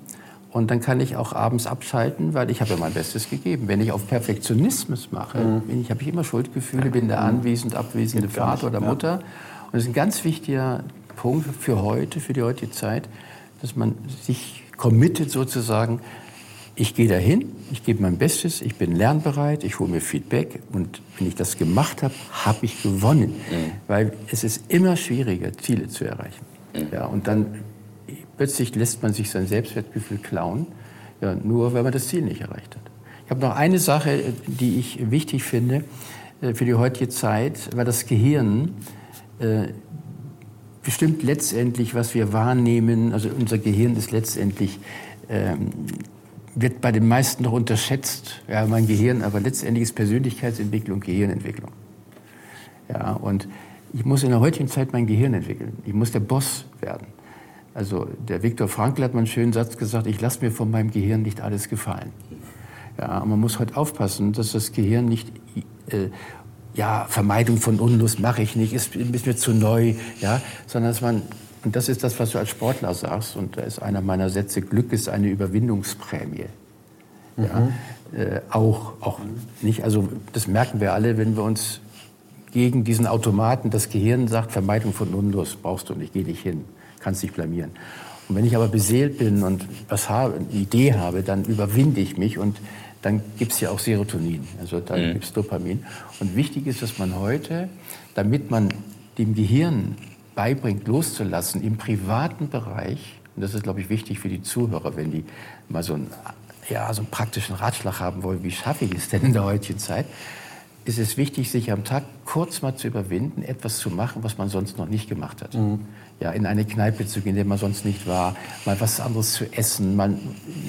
Und dann kann ich auch abends abschalten, weil ich habe ja mein Bestes gegeben. Wenn ich auf Perfektionismus mache, mhm. ich, habe ich immer Schuldgefühle, bin der anwesend, abwesende Vater oder Mutter. Ja. Und das ist ein ganz wichtiger Punkt für heute, für die heutige Zeit, dass man sich committet sozusagen, ich gehe dahin, ich gebe mein Bestes, ich bin lernbereit, ich hole mir Feedback und wenn ich das gemacht habe, habe ich gewonnen. Mhm. Weil es ist immer schwieriger, Ziele zu erreichen. Mhm. Ja, und dann plötzlich lässt man sich sein Selbstwertgefühl klauen, ja, nur weil man das Ziel nicht erreicht hat. Ich habe noch eine Sache, die ich wichtig finde äh, für die heutige Zeit, weil das Gehirn bestimmt letztendlich, was wir wahrnehmen, also unser Gehirn ist letztendlich, ähm, wird bei den meisten noch unterschätzt, ja, mein Gehirn, aber letztendlich ist Persönlichkeitsentwicklung Gehirnentwicklung. Ja, und ich muss in der heutigen Zeit mein Gehirn entwickeln. Ich muss der Boss werden. Also der Viktor Frankl hat mal einen schönen Satz gesagt, ich lasse mir von meinem Gehirn nicht alles gefallen. Ja, man muss heute aufpassen, dass das Gehirn nicht äh, ja, Vermeidung von Unlust mache ich nicht, ist, ist mir zu neu, ja, sondern dass man, und das ist das, was du als Sportler sagst, und da ist einer meiner Sätze, Glück ist eine Überwindungsprämie. Ja? Äh, auch, auch nicht, also das merken wir alle, wenn wir uns gegen diesen Automaten, das Gehirn sagt, Vermeidung von Unlust brauchst du nicht, geh nicht hin, kannst dich blamieren. Und wenn ich aber beseelt bin und was habe, eine Idee habe, dann überwinde ich mich und dann gibt es ja auch Serotonin, also dann mhm. gibt es Dopamin. Und wichtig ist, dass man heute, damit man dem Gehirn beibringt, loszulassen, im privaten Bereich, und das ist, glaube ich, wichtig für die Zuhörer, wenn die mal so einen, ja, so einen praktischen Ratschlag haben wollen, wie schaffe ich es denn in der heutigen Zeit, ist es wichtig, sich am Tag kurz mal zu überwinden, etwas zu machen, was man sonst noch nicht gemacht hat. Mhm ja, in eine Kneipe zu gehen, in der man sonst nicht war, mal was anderes zu essen, mal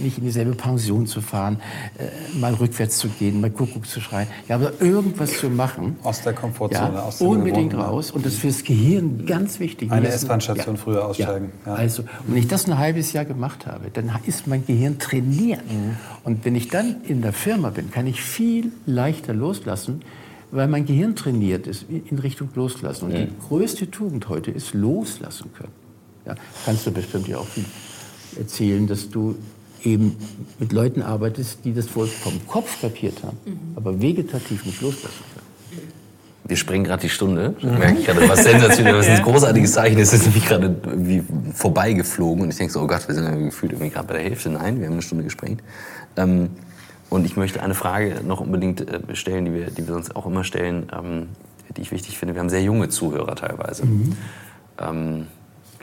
nicht in dieselbe Pension zu fahren, äh, mal rückwärts zu gehen, mal Kuckuck zu schreien, ja, aber irgendwas zu machen. Aus der Komfortzone, ja, aus der Unbedingt raus und das ist fürs Gehirn ganz wichtig. Eine S-Bahn-Station ja, früher aussteigen. Ja. Also, und wenn ich das ein halbes Jahr gemacht habe, dann ist mein Gehirn trainiert. Mhm. Und wenn ich dann in der Firma bin, kann ich viel leichter loslassen, weil mein Gehirn trainiert ist in Richtung Loslassen. Und ja. die größte Tugend heute ist loslassen können. Ja, kannst du bestimmt ja auch viel erzählen, dass du eben mit Leuten arbeitest, die das wohl vom Kopf kapiert haben, mhm. aber vegetativ nicht loslassen können. Wir springen gerade die Stunde. Ich merke ich gerade was sensationell, was ein großartiges Zeichen ist. Es ist nämlich gerade irgendwie vorbeigeflogen und ich denke so, oh Gott, wir sind ja gefühlt irgendwie gerade bei der Hälfte. Nein, wir haben eine Stunde gesprengt. Ähm, und ich möchte eine Frage noch unbedingt äh, stellen, die wir, die wir uns auch immer stellen, ähm, die ich wichtig finde. Wir haben sehr junge Zuhörer teilweise. Mhm. Ähm,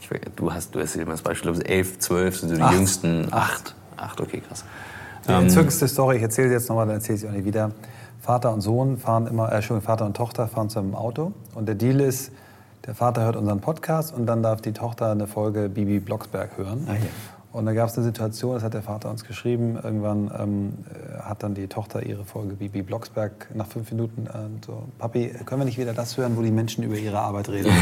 ich, du hast, du hast immer das Beispiel, glaube elf, zwölf sind so die acht. jüngsten. Acht. Acht, okay, krass. Die ähm, entzückendste Story, ich erzähle sie jetzt nochmal, dann erzähle ich sie auch nicht wieder. Vater und Sohn fahren immer, äh, Entschuldigung, Vater und Tochter fahren zu einem Auto. Und der Deal ist, der Vater hört unseren Podcast und dann darf die Tochter eine Folge Bibi Blocksberg hören. Ah, ja. Und da gab es eine Situation, das hat der Vater uns geschrieben, irgendwann ähm, hat dann die Tochter ihre Folge Bibi Blocksberg nach fünf Minuten äh, so, Papi, können wir nicht wieder das hören, wo die Menschen über ihre Arbeit reden?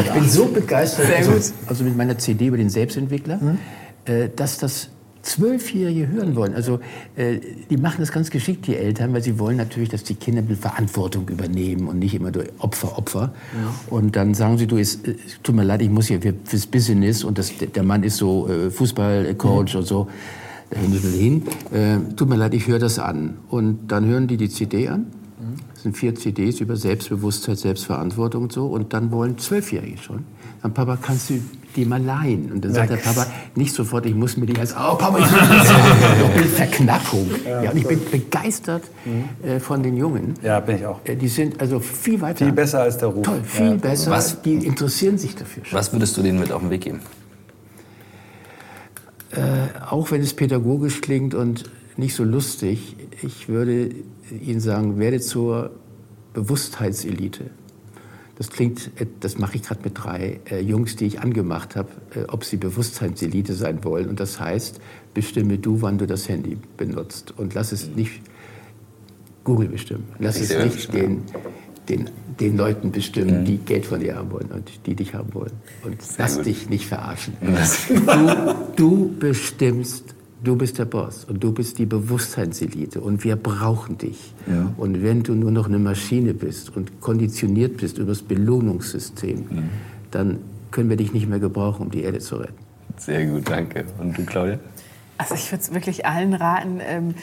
ich bin so begeistert, also, also, mit meiner CD über den Selbstentwickler, hm? äh, dass das Zwölfjährige hören wollen. Also äh, die machen das ganz geschickt, die Eltern, weil sie wollen natürlich, dass die Kinder Verantwortung übernehmen und nicht immer durch Opfer, Opfer. Ja. Und dann sagen sie, du, es, äh, tut mir leid, ich muss hier für, fürs Business und das, der Mann ist so äh, Fußballcoach mhm. und so, da hin. Äh, tut mir leid, ich höre das an. Und dann hören die die CD an. Das sind vier CDs über Selbstbewusstheit, Selbstverantwortung und so. Und dann wollen Zwölfjährige schon. Dann, Papa, kannst du die mal leihen. Und dann sagt der Papa nicht sofort, ich muss mir die als, oh Papa, ich will Verknappung. Ja, und ich bin begeistert mhm. äh, von den Jungen. Ja, bin ich auch. Äh, die sind also viel weiter. Viel besser als der Ruf. Toll, viel ja. besser. Was, die interessieren sich dafür. Schon. Was würdest du denen mit auf den Weg geben? Äh, auch wenn es pädagogisch klingt und nicht so lustig, ich würde Ihnen sagen, werde zur Bewusstheitselite. Das klingt, das mache ich gerade mit drei äh, Jungs, die ich angemacht habe, äh, ob sie Bewusstseinselite sein wollen. Und das heißt, bestimme du, wann du das Handy benutzt. Und lass es nicht Google bestimmen. Lass es nicht den, den, den Leuten bestimmen, mhm. die Geld von dir haben wollen und die dich haben wollen. Und lass dich nicht verarschen. Du, du bestimmst Du bist der Boss und du bist die Bewusstseinselite und wir brauchen dich. Ja. Und wenn du nur noch eine Maschine bist und konditioniert bist über das Belohnungssystem, mhm. dann können wir dich nicht mehr gebrauchen, um die Erde zu retten. Sehr gut, danke. Und du, Claudia? Also ich würde es wirklich allen raten, ähm,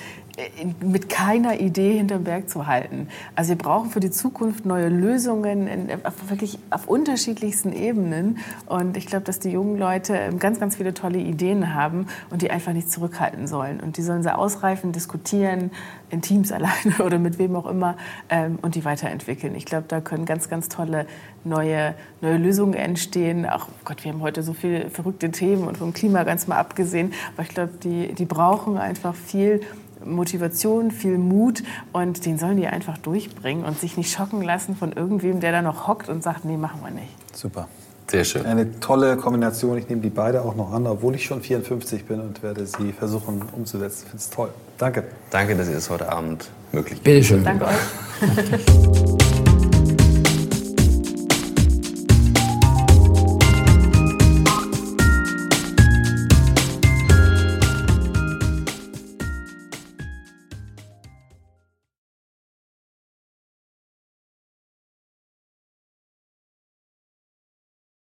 mit keiner Idee hinterm Berg zu halten. Also wir brauchen für die Zukunft neue Lösungen in, wirklich auf unterschiedlichsten Ebenen. Und ich glaube, dass die jungen Leute ähm, ganz, ganz viele tolle Ideen haben und die einfach nicht zurückhalten sollen. Und die sollen sie ausreifen, diskutieren, in Teams alleine oder mit wem auch immer ähm, und die weiterentwickeln. Ich glaube, da können ganz, ganz tolle neue, neue Lösungen entstehen. Ach Gott, wir haben heute so viele verrückte Themen und vom Klima ganz mal abgesehen. Aber ich glaube, die, die brauchen einfach viel Motivation, viel Mut und den sollen die einfach durchbringen und sich nicht schocken lassen von irgendwem, der da noch hockt und sagt, nee, machen wir nicht. Super. Sehr schön. Eine tolle Kombination. Ich nehme die beide auch noch an, obwohl ich schon 54 bin und werde sie versuchen umzusetzen. Ich finde es toll. Danke. Danke, dass ihr es heute Abend möglich Bitte schön. Danke euch.